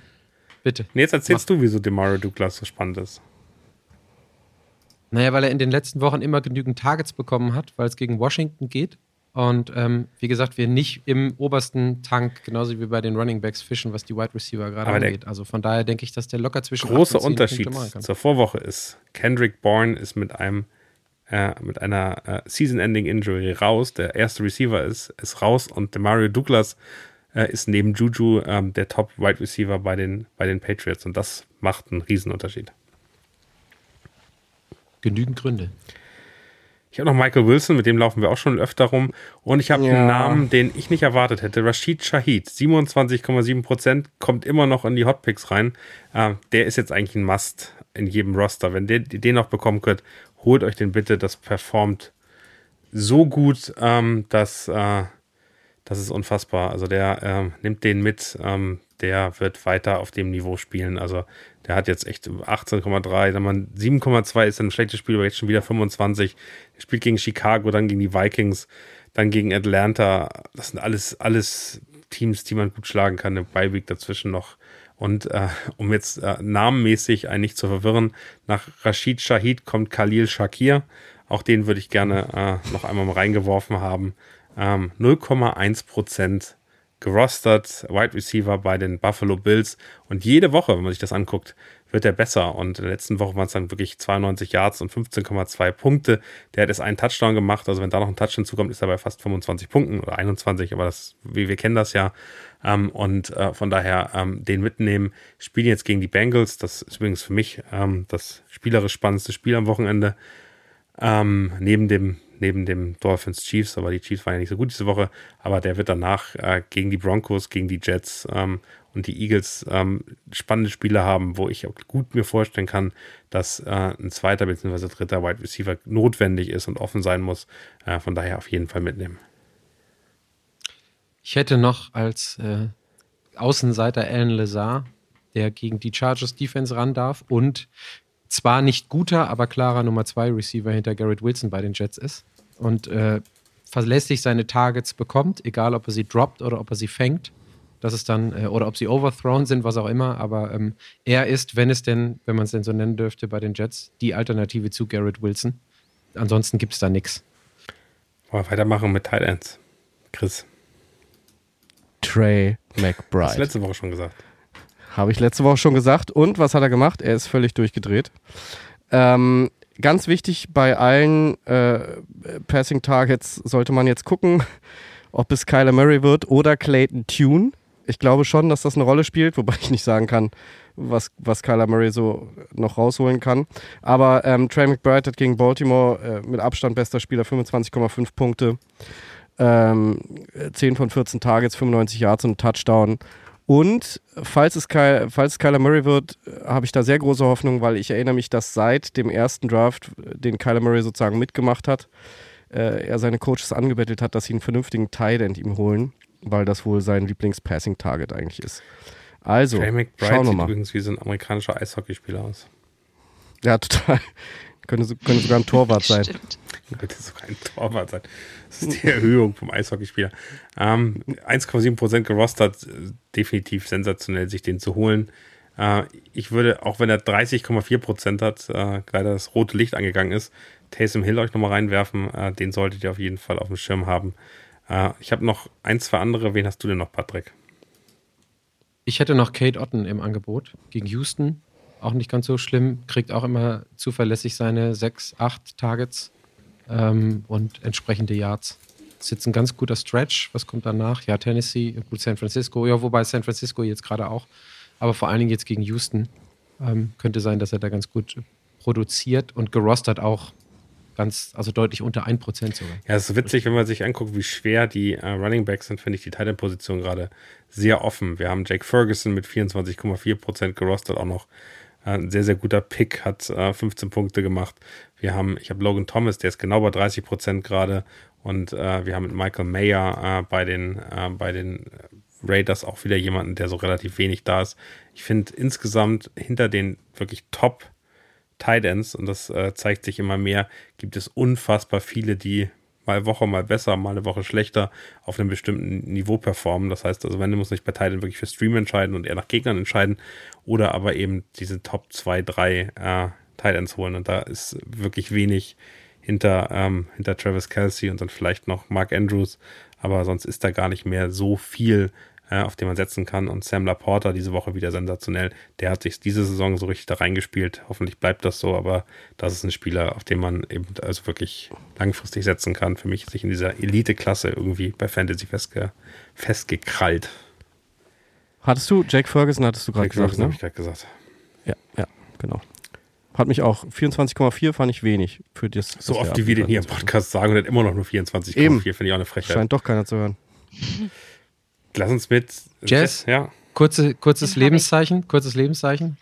bitte.
nee, jetzt erzählst du, wieso Demario Douglas so spannend ist.
Naja, weil er in den letzten Wochen immer genügend Targets bekommen hat, weil es gegen Washington geht. Und ähm, wie gesagt, wir nicht im obersten Tank, genauso wie bei den Running Backs, fischen, was die Wide Receiver gerade angeht. Also von daher denke ich, dass der locker zwischen
große
8 und 10
Unterschied zur Vorwoche ist, Kendrick Bourne ist mit einem äh, mit einer äh, Season-Ending Injury raus. Der erste Receiver ist, ist raus und Demario Douglas äh, ist neben Juju ähm, der Top Wide Receiver bei den, bei den Patriots und das macht einen Riesenunterschied.
Genügend Gründe.
Ich habe noch Michael Wilson, mit dem laufen wir auch schon öfter rum. Und ich habe
Ja.
einen Namen, den ich nicht erwartet hätte. Rashid Shahid, 27,7 Prozent, kommt immer noch in die Hotpicks rein. Äh, der ist jetzt eigentlich ein Must in jedem Roster. Wenn der, den noch bekommen könnt, holt euch den bitte. Das performt so gut, ähm, dass äh, das ist unfassbar. Also der ähm, nimmt den mit. Ähm, der wird weiter auf dem Niveau spielen. Also der hat jetzt echt 18,3, dann man 7,2 ist ein schlechtes Spiel, aber jetzt schon wieder 25. Er spielt gegen Chicago, dann gegen die Vikings, dann gegen Atlanta. Das sind alles, alles Teams, die man gut schlagen kann. Eine Bye-Week dazwischen noch. Und äh, um jetzt äh, namenmäßig einen nicht zu verwirren, nach Rashid Shahid kommt Khalil Shakir. Auch den würde ich gerne äh, noch einmal mal reingeworfen haben. Ähm, 0,1 Prozent gerostert, Wide Receiver bei den Buffalo Bills. Und jede Woche, wenn man sich das anguckt, wird er besser. Und in der letzten Woche waren es dann wirklich 92 Yards und 15,2 Punkte. Der hat jetzt einen Touchdown gemacht. Also wenn da noch ein Touchdown zukommt, ist er bei fast 25 Punkten oder 21. Aber das, wir, wir kennen das ja. Ähm, und äh, von daher ähm, den mitnehmen. Spielen jetzt gegen die Bengals. Das ist übrigens für mich ähm, das spielerisch spannendste Spiel am Wochenende. Ähm, neben dem neben dem Dolphins Chiefs, aber die Chiefs waren ja nicht so gut diese Woche, aber der wird danach äh, gegen die Broncos, gegen die Jets ähm, und die Eagles ähm, spannende Spiele haben, wo ich auch gut mir vorstellen kann, dass äh, ein zweiter bzw. dritter Wide Receiver notwendig ist und offen sein muss. Äh, von daher auf jeden Fall mitnehmen.
Ich hätte noch als äh, Außenseiter Alan Lazar, der gegen die Chargers Defense ran darf und zwar nicht guter, aber klarer Nummer 2 Receiver hinter Garrett Wilson bei den Jets ist und äh, verlässlich seine Targets bekommt, egal ob er sie droppt oder ob er sie fängt. Das ist dann, äh, oder ob sie overthrown sind, was auch immer, aber ähm, er ist, wenn es denn, wenn man es denn so nennen dürfte, bei den Jets, die Alternative zu Garrett Wilson. Ansonsten gibt es da nichts.
Weitermachen mit Tight Ends? Chris,
Trey
hast du
McBride.
letzte Woche schon gesagt.
Habe ich letzte Woche schon gesagt. Und was hat er gemacht? Er ist völlig durchgedreht. Ähm, ganz wichtig bei allen äh, Passing Targets sollte man jetzt gucken, ob es Kyler Murray wird oder Clayton Tune. Ich glaube schon, dass das eine Rolle spielt, wobei ich nicht sagen kann, was, was Kyler Murray so noch rausholen kann. Aber ähm, Trey McBride hat gegen Baltimore äh, mit Abstand bester Spieler 25,5 Punkte, ähm, 10 von 14 Targets, 95 Yards und Touchdown. Und falls es, Ky falls es Kyler Murray wird, habe ich da sehr große Hoffnung, weil ich erinnere mich, dass seit dem ersten Draft, den Kyler Murray sozusagen mitgemacht hat, äh, er seine Coaches angebettelt hat, dass sie einen vernünftigen Tight End ihm holen, weil das wohl sein Lieblings-Passing-Target eigentlich ist. Also,
Trey
schauen
McBride
wir
sieht
mal.
übrigens wie so ein amerikanischer Eishockeyspieler aus.
Ja, total. Könnte, könnte sogar ein Torwart sein.
Könnte sogar ein Torwart sein. Das ist die Erhöhung vom Eishockeyspieler. Ähm, 1,7% gerostert, äh, definitiv sensationell, sich den zu holen. Äh, ich würde, auch wenn er 30,4% hat, äh, leider das rote Licht angegangen ist, Taysom Hill euch nochmal reinwerfen. Äh, den solltet ihr auf jeden Fall auf dem Schirm haben. Äh, ich habe noch ein, zwei andere. Wen hast du denn noch, Patrick?
Ich hätte noch Kate Otten im Angebot gegen Houston. Auch nicht ganz so schlimm. Kriegt auch immer zuverlässig seine sechs, acht Targets ähm, und entsprechende Yards. Ist jetzt ein ganz guter Stretch. Was kommt danach? Ja, Tennessee, gut, San Francisco. Ja, wobei San Francisco jetzt gerade auch. Aber vor allen Dingen jetzt gegen Houston. Ähm, könnte sein, dass er da ganz gut produziert und gerostert auch ganz, also deutlich unter 1% sogar.
Ja, es ist witzig, wenn man sich anguckt, wie schwer die äh, Running Backs sind, finde ich die Tight Position gerade sehr offen. Wir haben Jake Ferguson mit 24,4% gerostet, auch noch ein sehr, sehr guter Pick, hat äh, 15 Punkte gemacht. Wir haben, ich habe Logan Thomas, der ist genau bei 30% gerade und äh, wir haben mit Michael Mayer äh, bei den, äh, bei den Raiders auch wieder jemanden, der so relativ wenig da ist. Ich finde insgesamt hinter den wirklich Top Tight Ends, und das äh, zeigt sich immer mehr, gibt es unfassbar viele, die mal Woche mal besser, mal eine Woche schlechter auf einem bestimmten Niveau performen. Das heißt, also wenn du musst dich bei Tight End wirklich für Stream entscheiden und eher nach Gegnern entscheiden oder aber eben diese Top 2, 3 äh, Tight Ends holen. Und da ist wirklich wenig hinter, ähm, hinter Travis Kelsey und dann vielleicht noch Mark Andrews. Aber sonst ist da gar nicht mehr so viel, äh, auf den man setzen kann. Und Sam Laporta diese Woche wieder sensationell. Der hat sich diese Saison so richtig da reingespielt. Hoffentlich bleibt das so, aber das ist ein Spieler, auf den man eben also wirklich langfristig setzen kann. Für mich sich in dieser Elite-Klasse irgendwie bei Fantasy festge festgekrallt.
Hattest du, Jake Ferguson hattest du gerade gesagt,
Ferguson habe
ne?
ich gerade gesagt.
Ja, ja, genau. Hat mich auch, 24,4 fand ich wenig für das.
So oft, wie wir den hier im. Podcast sagen und hat immer noch nur 24,4,
Eben.
finde ich auch eine Frechheit.
Scheint doch keiner zu hören.
Lass uns mit
Jazz?
Ja.
Kurze, kurzes
Den.
Lebenszeichen, kurztes Lebenszeichen.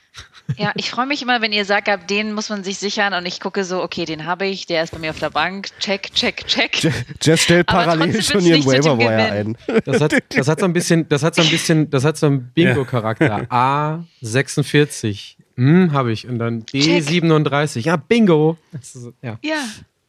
Ja, ich freue mich immer, wenn ihr sagt, ab den muss man sich sichern und ich gucke so, okay, den habe ich, der ist bei mir auf der Bank, check, check, check.
Je- Jess stellt parallel schon ihren
nicht mit dem
Waiver Wire ein.
Das hat, das hat so ein bisschen, das hat so ein bisschen, das hat so einen Bingo-Charakter. A46. Hm, habe ich. Und dann B37. Ja, Bingo. Das ist, ja.
Ja,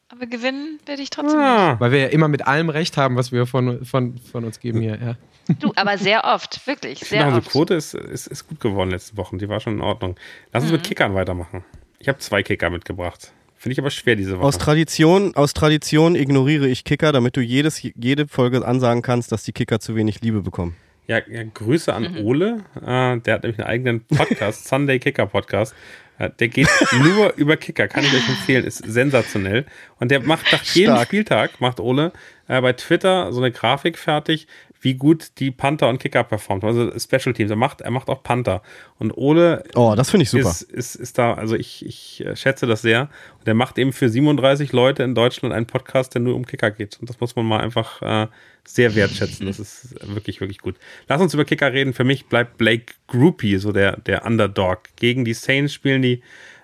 aber gewinnen werde ich trotzdem
Ah,
Weil wir ja immer mit allem recht haben, was wir von, von, von uns geben hier. Ja.
nicht. Du, aber sehr oft, wirklich, sehr
unsere
oft.
Quote ist, ist, ist gut geworden letzte Wochen. Die war schon in Ordnung. Lass uns mit Kickern weitermachen. Ich habe zwei Kicker mitgebracht. Finde ich aber schwer diese Woche.
Aus Tradition, aus Tradition ignoriere ich Kicker, damit du jedes, jede Folge ansagen kannst, dass die Kicker zu wenig Liebe bekommen.
Ja, ja Grüße an Ole. Äh, der hat nämlich einen eigenen Podcast, Sunday Kicker Podcast. Äh, der geht nur über Kicker, kann ich euch empfehlen, ist sensationell. Und der macht nach jedem
Stark.
Spieltag, macht Ole äh, bei Twitter so eine Grafik fertig, wie gut die Panther und Kicker performt. Also Special Teams. Er macht, er macht auch Panther. Und Ole
Oh, das finde ich super.
ist, ist, ist da, also ich, ich äh, schätze das sehr. Und er macht eben für 37 Leute in Deutschland einen Podcast, der nur um Kicker geht. Und das muss man mal einfach äh, sehr wertschätzen. Das ist wirklich, wirklich gut. Lass uns über Kicker reden. Für mich bleibt Blake Groupie so der, der Underdog. Gegen die Saints spielen die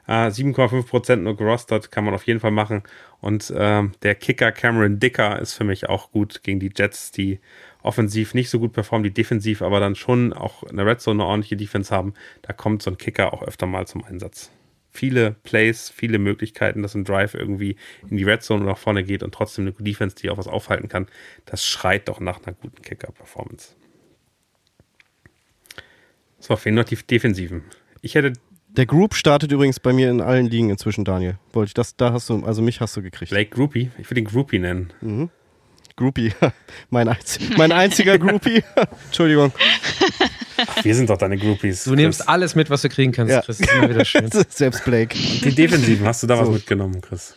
äh, 7,5% nur gerostert, kann man auf jeden Fall machen. Und ähm, der Kicker Cameron Dicker ist für mich auch gut gegen die Jets, die offensiv nicht so gut performen, die defensiv aber dann schon auch in der Red Zone eine ordentliche Defense haben. Da kommt so ein Kicker auch öfter mal zum Einsatz. Viele Plays, viele Möglichkeiten, dass ein Drive irgendwie in die Red Zone nach vorne geht und trotzdem eine Defense, die auch was aufhalten kann. Das schreit doch nach einer guten Kicker-Performance. So, fehlen noch die Defensiven. Ich hätte
Der Group startet übrigens bei mir in allen Ligen inzwischen, Daniel. Wollte ich das, da hast du, also mich hast du gekriegt.
Blake Groupie, ich würde ihn Groupie nennen.
Groupie, mein, einz mein einziger Groupie. Entschuldigung.
Ach, wir sind doch deine Groupies.
Du nimmst alles mit, was du kriegen kannst,
Ja.
Chris. Das ist immer wieder schön.
Selbst Blake.
Die Defensiven, hast du da was
So.
mitgenommen, Chris?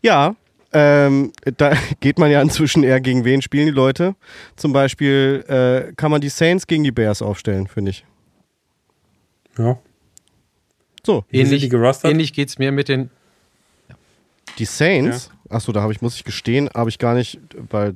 Ja, ähm, da geht man ja inzwischen eher gegen wen spielen die Leute. Zum Beispiel äh, kann man die Saints gegen die Bears aufstellen, finde ich.
Ja.
So,
Ähnlich, ähnlich geht es mir mit den.
die Saints, achso, da habe ich, muss ich gestehen, habe ich gar nicht, weil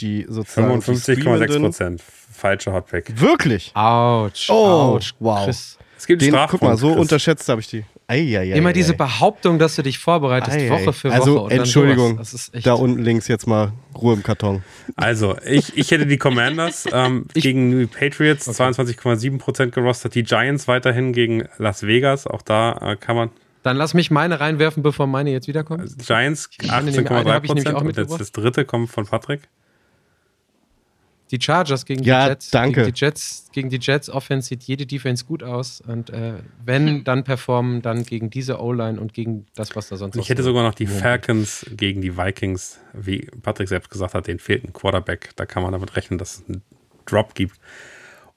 die sozusagen. die
55,6
Streamenden-
Prozent. Falscher Hotpick.
Wirklich?
Ouch.
Oh,
ouch.
wow.
Chris.
Es gibt
Den, guck mal, so
Chris.
unterschätzt habe ich die. Eieiei,
Immer diese Behauptung, dass du dich vorbereitest,
Ei, ei.
Woche für Woche.
Also,
und dann
Entschuldigung,
sowas. Das ist echt
da unten links jetzt mal Ruhe im Karton.
Also, ich, ich hätte die Commanders ähm, gegen die Patriots 22,7% gerostet. Die Giants weiterhin gegen Las Vegas. Auch da äh, kann man.
Dann lass mich meine reinwerfen, bevor meine jetzt wiederkommt.
Giants
meine, den einen hab ich nämlich
18,3%.
auch
Und jetzt das dritte kommt von Patrick.
Die Chargers gegen
Ja,
die Jets.
danke.
Gegen die Jets, gegen die Jets Offense sieht jede Defense gut aus. Und äh, wenn, dann performen, dann gegen diese O-Line und gegen das, was da sonst
Ich
noch
hätte
so
sogar noch die. Falcons gegen die Vikings. Wie Patrick selbst gesagt hat, denen fehlt ein Quarterback. Da kann man damit rechnen, dass es einen Drop gibt.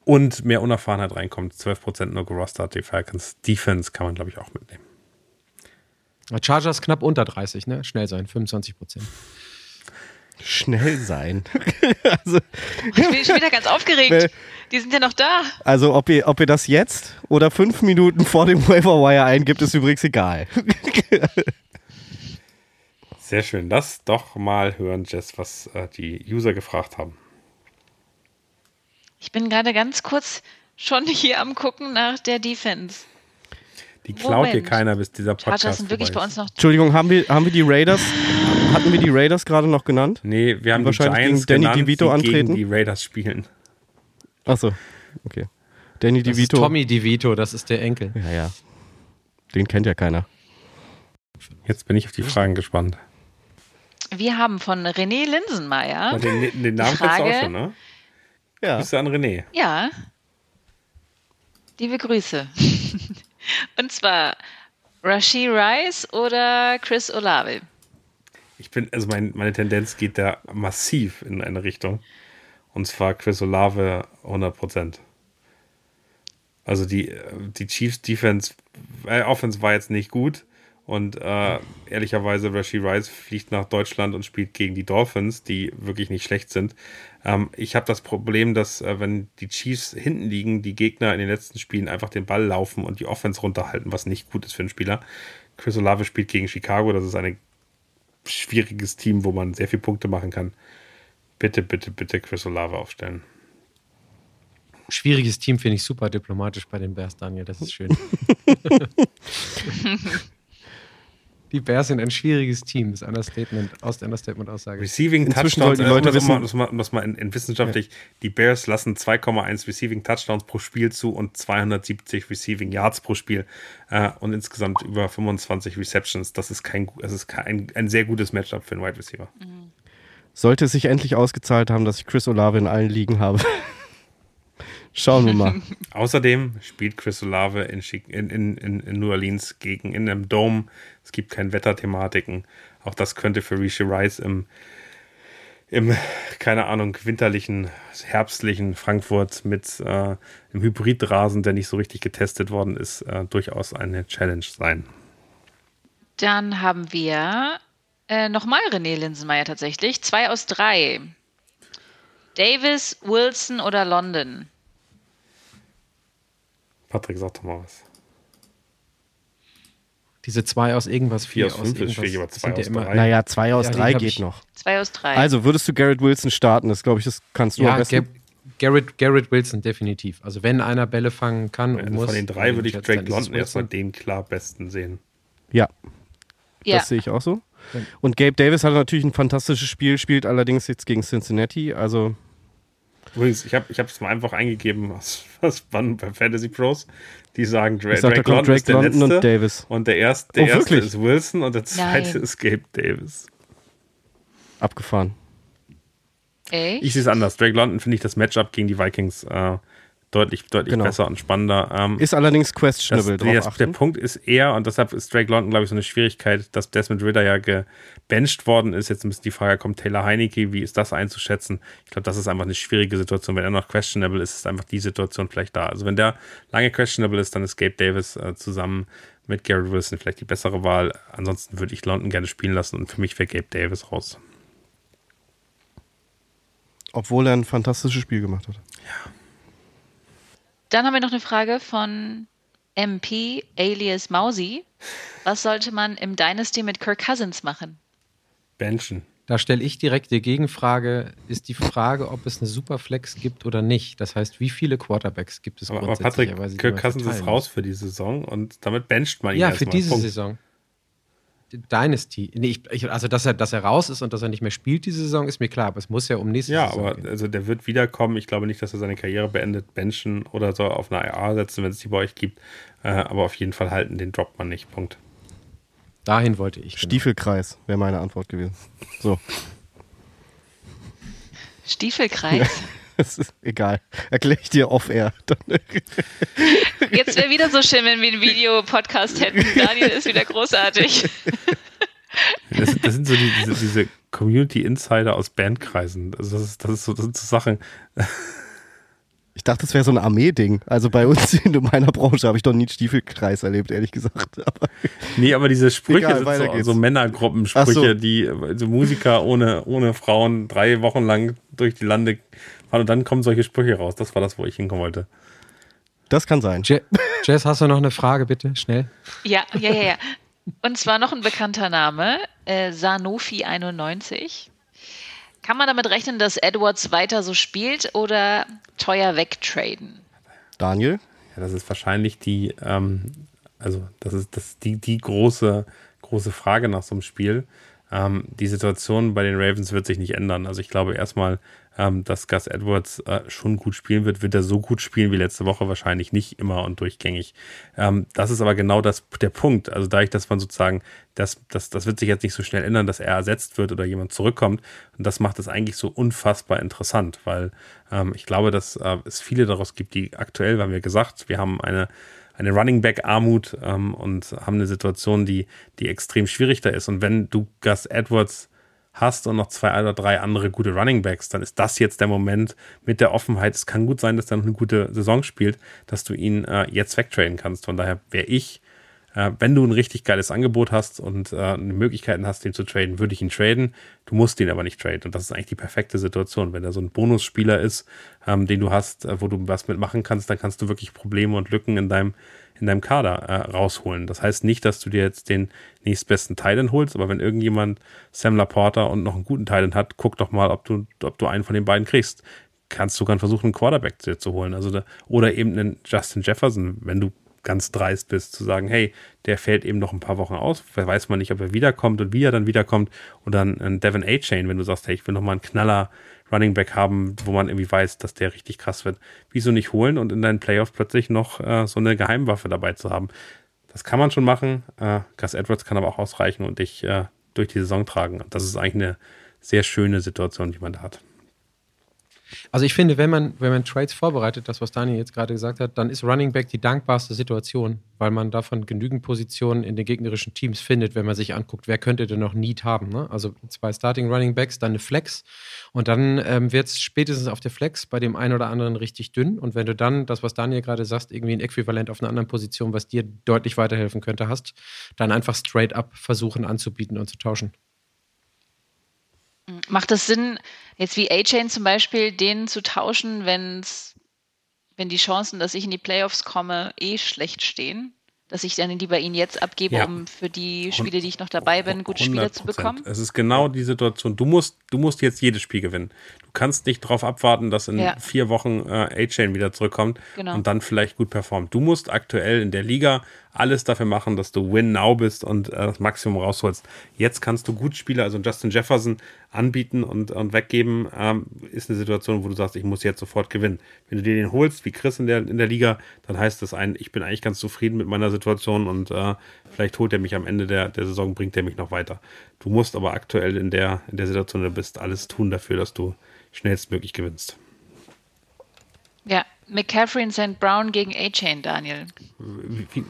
Und mehr Unerfahrenheit reinkommt. 12% nur gerostet. Die Falcons Defense kann man, glaube ich, auch mitnehmen.
Chargers knapp unter 30, ne? Schnell sein, 25 Prozent.
Schnell sein.
Ich bin schon wieder ganz aufgeregt. Die sind ja noch da.
Also, ob ihr, ob ihr das jetzt oder fünf Minuten vor dem Waiver-Wire eingibt, ist übrigens egal.
Sehr schön. Lass doch mal hören, Jess, was äh, die User gefragt haben.
Ich bin gerade ganz kurz schon hier am gucken nach der Defense.
Die klaut dir
Moment.
keiner, bis dieser Podcast
Chargers sind wirklich bei uns
ist.
noch.
Entschuldigung, haben wir, haben wir die Raiders, hatten wir die Raiders gerade noch genannt?
Nee, wir haben die
wahrscheinlich
Giants
gegen Danny
genannt,
DeVito
die
antreten?
gegen die Raiders spielen.
Achso, okay. Danny
Das ist
DeVito.
Tommy DeVito, das ist der Enkel.
Ja, ja. Den kennt ja keiner.
Jetzt bin ich auf die Fragen gespannt.
Wir haben von René Linsenmeier.
Den, den Namen kennst du auch schon, ne?
Ja.
Grüße an René.
Ja. Liebe Grüße. Und zwar Rashi Rice oder Chris Olave.
Ich bin, also mein, meine Tendenz geht da massiv in eine Richtung. Und zwar Chris Olave 100%. Also die, die Chiefs Defense, äh, Offense war jetzt nicht gut. Und äh, ehrlicherweise, Rashi Rice fliegt nach Deutschland und spielt gegen die Dolphins, die wirklich nicht schlecht sind. Ähm, ich habe das Problem, dass äh, wenn die Chiefs hinten liegen, die Gegner in den letzten Spielen einfach den Ball laufen und die Offense runterhalten, was nicht gut ist für einen Spieler. Chris Olave spielt gegen Chicago, das ist ein schwieriges Team, wo man sehr viele Punkte machen kann. Bitte, bitte, bitte Chris Olave aufstellen.
Schwieriges Team finde ich super diplomatisch bei den Bears, Daniel. Das ist schön. die Bears sind ein schwieriges Team. Das ist Understatement, aus der Understatement-Aussage.
Receiving
Inzwischen
Touchdowns,
die Leute
äh, um das
wissen-
mal, das mal, das mal in, in wissenschaftlich, die Bears lassen 2,1 Receiving Touchdowns pro Spiel zu und 270 Receiving Yards pro Spiel äh, und insgesamt über 25 Receptions. Das ist kein, das ist kein, ein sehr gutes Matchup für einen Wide Receiver.
Sollte es sich endlich ausgezahlt haben, dass ich Chris Olave in allen Ligen habe. Schauen wir mal.
Außerdem spielt Chris Olave in, in, in, in, New Orleans gegen in einem Dome. Es gibt keine Wetterthematiken. Auch das könnte für Rishi Rice im, im, keine Ahnung, winterlichen, herbstlichen Frankfurt mit äh, einem Hybridrasen, der nicht so richtig getestet worden ist, äh, durchaus eine Challenge sein.
Dann haben wir äh, nochmal René Linsenmeier tatsächlich. Zwei aus drei. Davis, Wilson oder London?
Patrick, sag doch mal was.
Diese zwei aus irgendwas,
Vier
vier
aus fünf ist schwierig, aber
das
zwei
ja
aus
immer,
drei.
Naja, zwei aus
Ja,
drei geht noch.
Zwei aus drei.
Also, würdest du Garrett Wilson starten? Das glaube ich, das kannst du am
Ja,
besten.
Gar Garrett, Garrett Wilson, definitiv. Also wenn einer Bälle fangen kann und
Also
muss.
von den drei würde ich Drake
ist
London erstmal den klar besten sehen.
ja,
ja.
das sehe ich auch so. Und Gabe Davis hat natürlich ein fantastisches Spiel, spielt allerdings jetzt gegen Cincinnati. Also,
Übrigens, ich habe ich es mal einfach eingegeben, was, was wann bei Fantasy Pros. Die sagen, Dra
ich sag,
Drake London ist
Drake
der
London
letzte.
und Davis.
Und der erste, der
Oh,
erste ist Wilson und der zweite
Nein.
ist Gabe Davis.
Abgefahren.
Echt?
Ich sehe es anders. Drake London finde ich das Matchup gegen die Vikings äh, deutlich, deutlich
Genau.
besser und spannender. Ähm,
Ist allerdings
das,
questionable
der,
drauf
der. Punkt ist eher, und deshalb ist Drake London, glaube ich, so eine Schwierigkeit, dass Desmond Ritter ja gebencht worden ist. Jetzt ein bisschen die Frage, kommt Taylor Heineke, wie ist das einzuschätzen? Ich glaube, das ist einfach eine schwierige Situation. Wenn er noch questionable ist, ist einfach die Situation vielleicht da. Also wenn der lange questionable ist, dann ist Gabe Davis äh, zusammen mit Garrett Wilson vielleicht die bessere Wahl. Ansonsten würde ich London gerne spielen lassen und für mich wäre Gabe Davis raus.
Obwohl er ein fantastisches Spiel gemacht hat.
Dann haben wir noch eine Frage von MP alias Mausi. Was sollte man im Dynasty mit Kirk Cousins machen?
Benchen.
Da stelle ich direkt die Gegenfrage, ist die Frage, ob es eine Superflex gibt oder nicht. Das heißt, wie viele Quarterbacks gibt es
Aber, aber Patrick, Kirk Cousins ist raus für die Saison und damit bencht man ihn
Ja, für diese
Punkt.
Saison. Dynasty. Nee, ich, ich, also, dass er, dass er raus ist und dass er nicht mehr spielt diese Saison, ist mir klar. Aber es muss ja um nächste
Ja,
Saison
aber
gehen.
also der wird wiederkommen. Ich glaube nicht, dass er seine Karriere beendet, benchen oder so auf eine IA setzen, wenn es die bei euch gibt. Äh, aber auf jeden Fall halten, den droppt man nicht. Punkt.
Dahin wollte ich. genau.
Stiefelkreis wäre meine Antwort gewesen. So,
Stiefelkreis.
es ist egal. Erkläre ich dir off-air.
Jetzt wäre wieder so schön, wenn wir einen Videopodcast hätten. Daniel ist wieder großartig.
Das, sind- das sind so die, diese, diese Community Insider aus Bandkreisen. Also das, ist, das, ist so, das sind so Sachen.
Ich dachte, das wäre so ein Armee-Ding. Also bei uns in meiner Branche habe ich doch nie einen Stiefelkreis erlebt, ehrlich gesagt. Aber
Nee, aber diese Sprüche
Egal,
sind so,
geht's.
so Männergruppensprüche,
so.
die so Musiker ohne, ohne Frauen drei Wochen lang durch die Lande und dann kommen solche Sprüche raus. Das war das, wo ich hinkommen wollte.
das kann sein.
Je Jess, hast du noch eine Frage, bitte? Schnell.
Ja, ja, ja, ja. Und zwar noch ein bekannter Name, äh, Sanofi91. Kann man damit rechnen, dass Edwards weiter so spielt oder teuer wegtraden?
Daniel?
Ja, das ist wahrscheinlich die, ähm, also das ist das die, die große, große Frage nach so einem Spiel. Ähm, die Situation bei den Ravens wird sich nicht ändern. Also ich glaube erstmal, ähm, dass Gus Edwards äh, schon gut spielen wird. Wird er so gut spielen wie letzte Woche? Wahrscheinlich nicht immer und durchgängig. Ähm, das ist aber genau das, der Punkt. Also dadurch, dass man sozusagen, das, das, das wird sich jetzt nicht so schnell ändern, dass er ersetzt wird oder jemand zurückkommt. Und das macht es eigentlich so unfassbar interessant, weil ähm, ich glaube, dass äh, es viele daraus gibt, die aktuell, wir haben ja gesagt, wir haben eine eine Running Back Armut ähm, und haben eine Situation, die, die extrem schwierig da ist. Und wenn du Gus Edwards hast und noch zwei oder drei andere gute Running Backs, dann ist das jetzt der Moment mit der Offenheit. Es kann gut sein, dass er noch eine gute Saison spielt, dass du ihn äh, jetzt wegtraden kannst. Von daher wäre ich, äh, wenn du ein richtig geiles Angebot hast und äh, Möglichkeiten hast, den zu traden, würde ich ihn traden. Du musst ihn aber nicht traden. Und das ist eigentlich die perfekte Situation. Wenn er so ein Bonusspieler ist, ähm, den du hast, äh, wo du was mitmachen kannst, dann kannst du wirklich Probleme und Lücken in deinem, in deinem Kader äh, rausholen. Das heißt nicht, dass du dir jetzt den nächstbesten Titan holst, aber wenn irgendjemand Sam Laporta und noch einen guten Titan hat, guck doch mal, ob du, ob du einen von den beiden kriegst. Kannst du sogar versuchen, einen Quarterback dir zu holen. Also da, oder eben einen Justin Jefferson, wenn du ganz dreist bist, zu sagen, hey, der fällt eben noch ein paar Wochen aus, weiß man nicht, ob er wiederkommt und wie er dann wiederkommt. Oder ein, ein Devin A-Chain, wenn du sagst, hey, ich will noch mal einen Knaller Running Back haben, wo man irgendwie weiß, dass der richtig krass wird. Wieso nicht holen und in deinen Playoffs plötzlich noch äh, so eine Geheimwaffe dabei zu haben? Das kann man schon machen. Äh, Gus Edwards kann aber auch ausreichen und dich äh, durch die Saison tragen. Und das ist eigentlich eine sehr schöne Situation, die man da hat.
Also ich finde, wenn man, wenn man Trades vorbereitet, das, was Daniel jetzt gerade gesagt hat, dann ist Running Back die dankbarste Situation, weil man davon genügend Positionen in den gegnerischen Teams findet, wenn man sich anguckt, wer könnte denn noch Need haben. Ne? Also zwei Starting Running Backs, dann eine Flex und dann ähm, wird es spätestens auf der Flex bei dem einen oder anderen richtig dünn. Und wenn du dann das, was Daniel gerade sagt, irgendwie ein Äquivalent auf einer anderen Position, was dir deutlich weiterhelfen könnte, hast, dann einfach straight up versuchen anzubieten und zu tauschen.
Macht es Sinn, jetzt wie A-Chain zum Beispiel, den zu tauschen, wenn's, wenn die Chancen, dass ich in die Playoffs komme, eh schlecht stehen? Dass ich dann lieber ihn jetzt abgebe,
Ja.
um für die Spiele, die ich noch dabei bin, gute Spieler zu
100%.
bekommen?
Es ist genau die Situation. Du musst, du musst jetzt jedes Spiel gewinnen. Du kannst nicht darauf abwarten, dass in
Ja.
vier Wochen äh, A-Chain wieder zurückkommt
Genau.
und dann vielleicht gut performt. Du musst aktuell in der Liga alles dafür machen, dass du Win Now bist und äh, das Maximum rausholst. Jetzt kannst du gut Spieler, also Justin Jefferson, anbieten und, und weggeben. Ähm, ist eine Situation, wo du sagst, ich muss jetzt sofort gewinnen. Wenn du dir den holst, wie Chris in der, in der Liga, dann heißt das ein, ich bin eigentlich ganz zufrieden mit meiner Situation und äh, vielleicht holt er mich am Ende der, der Saison, bringt er mich noch weiter. Du musst aber aktuell in der, in der Situation, in der du bist, alles tun dafür, dass du schnellstmöglich gewinnst.
Ja, McCaffrey und St. Brown gegen A-Chain, Daniel.
Wie, wie,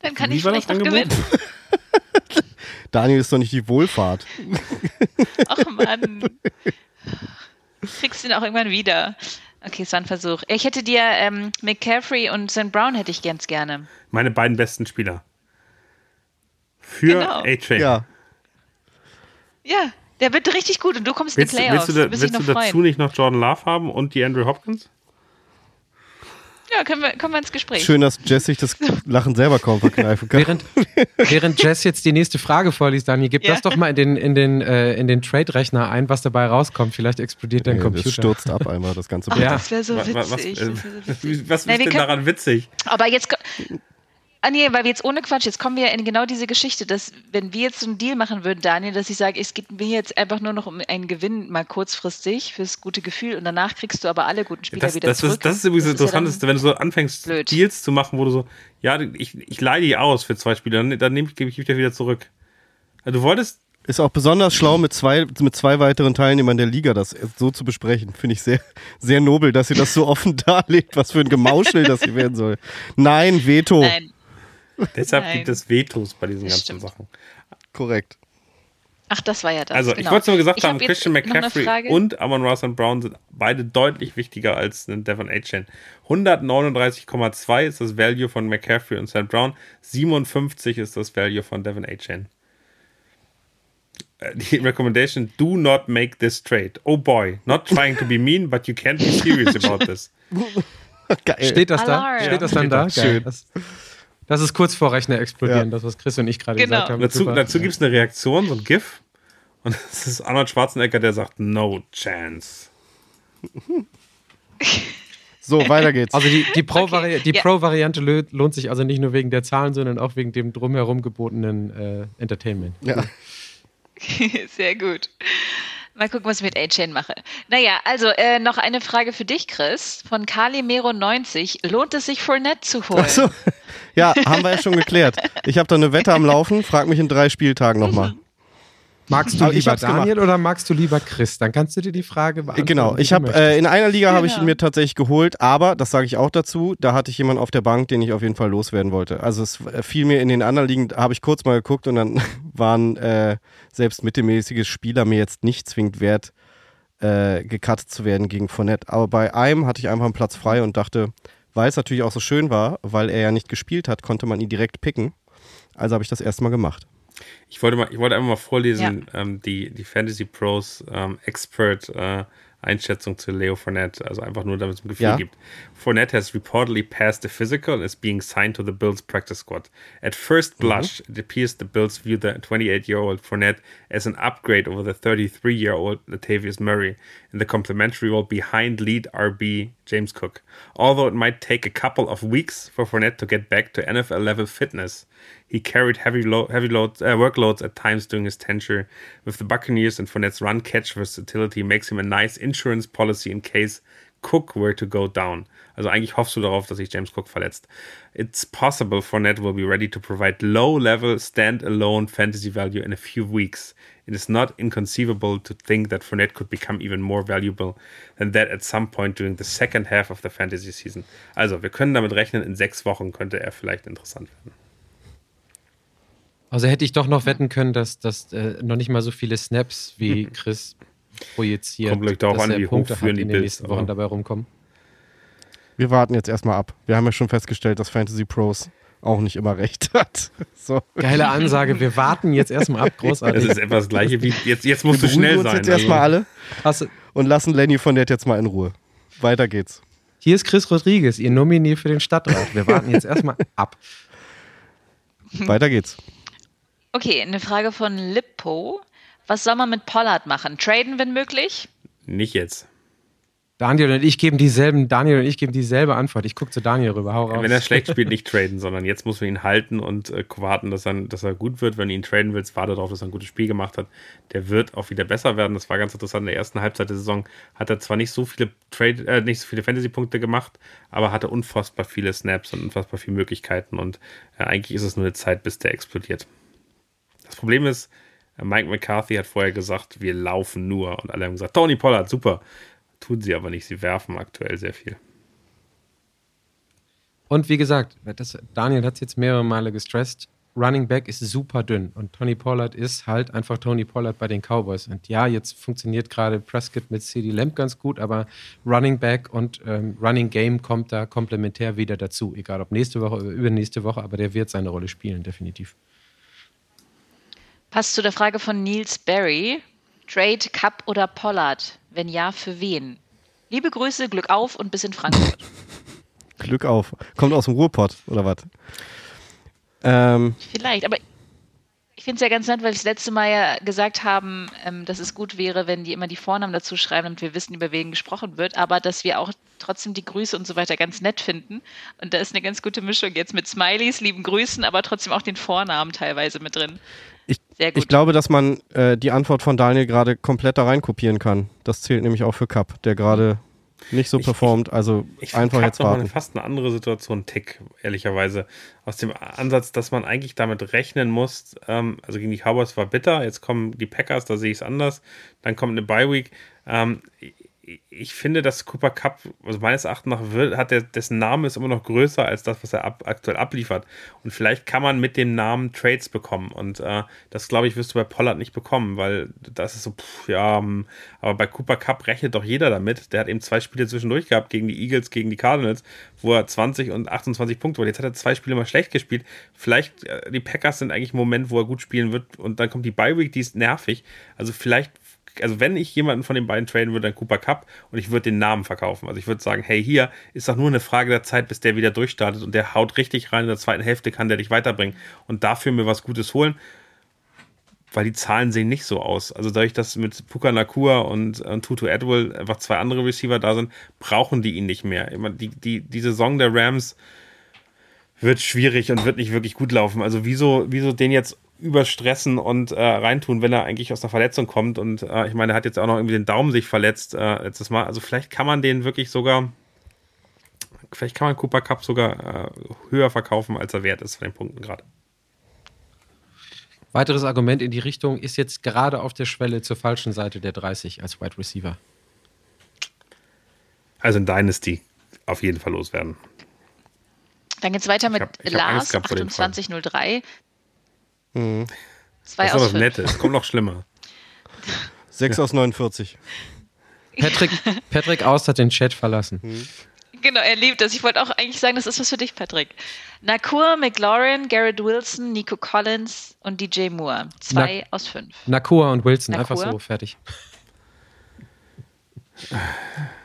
Dann kann
wie
ich vielleicht noch gewinnen.
Daniel ist doch nicht die Wohlfahrt.
Ach Mann. Kriegst du ihn auch irgendwann wieder. Okay, es war ein Versuch. Ich hätte dir ähm, McCaffrey und St. Brown hätte ich ganz gerne.
Meine beiden besten Spieler. Für
Genau.
A-Train.
Ja.
Ja, der wird richtig gut und du kommst
Willst,
in die Playoffs.
willst, du, da,
Wirst
willst du
noch
dazu
freuen.
nicht noch Jordan Love haben und die Andrew Hopkins?
Ja, können wir, kommen wir ins Gespräch.
Schön, dass Jess sich das Lachen selber kaum verkneifen kann.
Während, während Jess jetzt die nächste Frage vorliest, Daniel, gib
Ja.
das doch mal in den, in den, äh, in den Trade-Rechner ein, was dabei rauskommt. Vielleicht explodiert dein
Nee,
Computer.
das stürzt ab einmal, das ganze
Ach,
Bild.
Ja.
das wäre so
wa- was,
witzig.
äh,
wär so witzig.
was
Nee,
ist denn
können-
daran witzig?
Aber jetzt. Ah nee, weil wir jetzt ohne Quatsch, jetzt kommen wir in genau diese Geschichte, dass wenn wir jetzt so einen Deal machen würden, Daniel, dass ich sage, es geht mir jetzt einfach nur noch um einen Gewinn mal kurzfristig fürs gute Gefühl und danach kriegst du aber alle guten Spieler
Das,
wieder
das,
zurück.
ist, das ist übrigens das
ja
Interessanteste, wenn du so anfängst,
blöd.
Deals zu machen, wo du so, ja, ich, ich leihe die aus für zwei Spieler, dann, dann nehme ich, gebe ich dir wieder zurück. Also du wolltest,
Ist auch besonders schlau, mit zwei, mit zwei weiteren Teilnehmern der Liga das so zu besprechen. Finde ich sehr, sehr nobel, dass ihr das so offen darlegt, was für ein Gemauschel das hier werden soll. Nein, Veto.
Nein.
deshalb
Nein.
gibt es Vetos bei diesen
Das
ganzen
stimmt.
Sachen.
Korrekt.
Ach, das war ja das.
Also,
genau.
ich wollte nur gesagt
Ich
haben,
hab
Christian McCaffrey und Amon Ross Brown sind beide deutlich wichtiger als ein Devon A-Chain. 139,2 ist das Value von McCaffrey und St. Brown, 57 ist das Value von Devon A-Chain. Äh, Die Recommendation, do not make this trade. Oh boy, not trying to be mean, but you can't be serious about this.
Geil.
Steht das da?
Alarm.
Steht das
Ja,
dann da?
da.
Geil.
Schön.
Das, das ist kurz vor Rechner explodieren,
Ja.
das, was Chris und ich gerade
Genau.
gesagt haben.
Dazu,
Super.
dazu gibt es eine Reaktion, so ein GIF. Und das ist Arnold Schwarzenegger, der sagt, no chance.
So, weiter geht's.
Also die, die. Pro-Variante lö- lohnt sich also nicht nur wegen der Zahlen, sondern auch wegen dem drumherum gebotenen äh, Entertainment.
ja.
Sehr gut. Mal gucken, was ich mit A-Chain mache. Naja, also äh, noch eine Frage für dich, Chris. Von Calimero90. Lohnt es sich, Fournette zu holen?
Ach so. Ja, haben wir ja schon geklärt. Ich habe da eine Wette am Laufen, frag mich in drei Spieltagen nochmal.
Magst du
Aber ich
lieber Daniel oder magst du lieber Chris? Dann kannst du dir die Frage beantworten.
Genau, ich habe äh, in einer Liga habe ich ihn
Genau.
mir tatsächlich geholt, aber das sage ich auch dazu, da hatte ich jemanden auf der Bank, den ich auf jeden Fall loswerden wollte. Also es äh, fiel mir in den anderen Ligen, habe ich kurz mal geguckt und dann waren äh, selbst mittelmäßige Spieler mir jetzt nicht zwingend wert, äh, gecuttet zu werden gegen Fournette. Aber bei einem hatte ich einfach einen Platz frei und dachte, weil es natürlich auch so schön war, weil er ja nicht gespielt hat, konnte man ihn direkt picken. Also habe ich das erstmal gemacht.
Ich wollte, mal, ich wollte einfach mal vorlesen, ähm, die, die Fantasy Pros ähm, Expert äh, Einschätzung zu Leo Fournette, also einfach nur, damit es ein Gefühl
Ja.
gibt. Fournette has reportedly passed the physical and is being signed to the Bills practice squad. At first blush, it appears the Bills view the 28-year-old Fournette as an upgrade over the 33-year-old Latavius Murray in the complementary role behind lead RB James Cook. Although it might take a couple of weeks for Fournette to get back to NFL level fitness, he carried heavy, lo- heavy loads, uh, workloads at times during his tenure with the Buccaneers, and Fournette's run catch versatility makes him a nice insurance policy in case Cook were to go down. Also eigentlich hoffst du darauf, dass sich James Cook verletzt. It's possible Fournette will be ready to provide low-level, stand-alone fantasy value in a few weeks. It is not inconceivable to think that Fournette could become even more valuable than that at some point during the second half of the fantasy season. Also, wir können damit rechnen, in sechs Wochen könnte er vielleicht interessant werden.
Also hätte ich doch noch wetten können, dass, dass äh, noch nicht mal so viele Snaps wie Chris projiziert,
Kommt vielleicht darauf
dass
an, wie
Punkte
hoch führen die
in den
Bills,
nächsten Wochen dabei rumkommen.
Wir warten jetzt erstmal ab. Wir haben ja schon festgestellt, dass Fantasy Pros auch nicht immer recht hat. So.
Geile Ansage, wir warten jetzt erstmal ab,
Das
großartig.
ist etwas das gleiche wie jetzt, jetzt musst
Wir
du schnell
uns
sein.
jetzt erstmal alle
Hast
und lassen Lenny von der jetzt mal in Ruhe. Weiter geht's.
Hier ist Chris Rodriguez, ihr Nominier für den Stadtrat. Wir warten jetzt erstmal ab.
Weiter geht's.
Okay, eine Frage von Lippo. Was soll man mit Pollard machen? Traden, wenn möglich?
Nicht jetzt.
Daniel und ich geben dieselben, Daniel und ich geben dieselbe Antwort. Ich gucke zu Daniel rüber, hau raus.
Wenn er schlecht spielt, nicht traden, sondern jetzt muss man ihn halten und äh, warten, dass er, dass er gut wird. Wenn du ihn traden willst, warte darauf, dass er ein gutes Spiel gemacht hat. Der wird auch wieder besser werden. Das war ganz interessant. In der ersten Halbzeit der Saison hat er zwar nicht so viele Trade, äh, nicht so viele Fantasy-Punkte gemacht, aber hatte unfassbar viele Snaps und unfassbar viele Möglichkeiten. Und äh, eigentlich ist es nur eine Zeit, bis der explodiert. Das Problem ist, äh, Mike McCarthy hat vorher gesagt, wir laufen nur. Und alle haben gesagt, Tony Pollard, super. Tun sie aber nicht. Sie werfen aktuell sehr viel.
Und wie gesagt, das, Daniel hat es jetzt mehrere Male gestresst. Running Back ist super dünn und Tony Pollard ist halt einfach Tony Pollard bei den Cowboys. Und ja, jetzt funktioniert gerade Prescott mit CD Lamb ganz gut, aber Running Back und ähm, Running Game kommt da komplementär wieder dazu. Egal ob nächste Woche oder übernächste Woche, aber der wird seine Rolle spielen, definitiv.
Passt zu der Frage von Niels Berry. Trade Cup oder Pollard? Wenn ja, für wen? Liebe Grüße, Glück auf und bis in Frankfurt.
Glück auf. Kommt aus dem Ruhrpott, oder was?
Ähm, Vielleicht, aber ich finde es ja ganz nett, weil wir das letzte Mal ja gesagt haben, ähm, dass es gut wäre, wenn die immer die Vornamen dazu schreiben und wir wissen, über wen gesprochen wird, aber dass wir auch trotzdem die Grüße und so weiter ganz nett finden. Und da ist eine ganz gute Mischung jetzt mit Smileys, lieben Grüßen, aber trotzdem auch den Vornamen teilweise mit drin.
Ich, ich glaube, dass man äh, die Antwort von Daniel gerade komplett da rein kopieren kann. Das zählt nämlich auch für Cup, der gerade nicht so performt. Also ich, einfach jetzt warten.
Eine, fast eine andere Situation, Tick, ehrlicherweise. Aus dem Ansatz, dass man eigentlich damit rechnen muss, ähm, also gegen die Cowboys war bitter, jetzt kommen die Packers, da sehe ich es anders, dann kommt eine Bye-Week. Ähm, ich finde, dass Cooper Cup, also meines Erachtens nach, wird, hat der, dessen Name ist immer noch größer als das, was er ab, aktuell abliefert. Und vielleicht kann man mit dem Namen Trades bekommen. Und äh, das, glaube ich, wirst du bei Pollard nicht bekommen, weil das ist so, pff, ja, hm, aber bei Cooper Cup rechnet doch jeder damit. Der hat eben zwei Spiele zwischendurch gehabt, gegen die Eagles, gegen die Cardinals, wo er 20 und 28 Punkte war. Jetzt hat er zwei Spiele mal schlecht gespielt. Vielleicht, äh, die Packers sind eigentlich ein Moment, wo er gut spielen wird. Und dann kommt die Bye Week, die ist nervig. Also vielleicht also wenn ich jemanden von den beiden traden würde, dann Cooper Cup und ich würde den Namen verkaufen. Also ich würde sagen, hey, hier ist doch nur eine Frage der Zeit, bis der wieder durchstartet und der haut richtig rein in der zweiten Hälfte, kann der dich weiterbringen und dafür mir was Gutes holen. Weil die Zahlen sehen nicht so aus. Also dadurch, dass mit Puka Nakua und, und Tutu Edwell einfach zwei andere Receiver da sind, brauchen die ihn nicht mehr. Die, die, die Saison der Rams wird schwierig und wird nicht wirklich gut laufen. Also wieso, wieso den jetzt überstressen und äh, reintun, wenn er eigentlich aus einer Verletzung kommt. Und äh, ich meine, er hat jetzt auch noch irgendwie den Daumen sich verletzt äh, letztes Mal. Also vielleicht kann man den wirklich sogar, vielleicht kann man Cooper Cup sogar äh, höher verkaufen, als er wert ist von den Punkten gerade.
Weiteres Argument in die Richtung ist jetzt gerade auf der Schwelle zur falschen Seite der 30 als Wide Receiver.
Also in Dynasty auf jeden Fall loswerden.
Dann geht es weiter mit hab, Lars 2803.
Mhm. Zwei das ist aus was Nettes. Es kommt noch schlimmer.
6 aus 49.
Patrick, Patrick Aust hat den Chat verlassen. Mhm.
Genau, er liebt das. Ich wollte auch eigentlich sagen, das ist was für dich, Patrick. Nakur, McLaurin, Garrett Wilson, Nico Collins und DJ Moore. Zwei Na aus fünf.
Nakur und Wilson, Nakur. einfach so, fertig.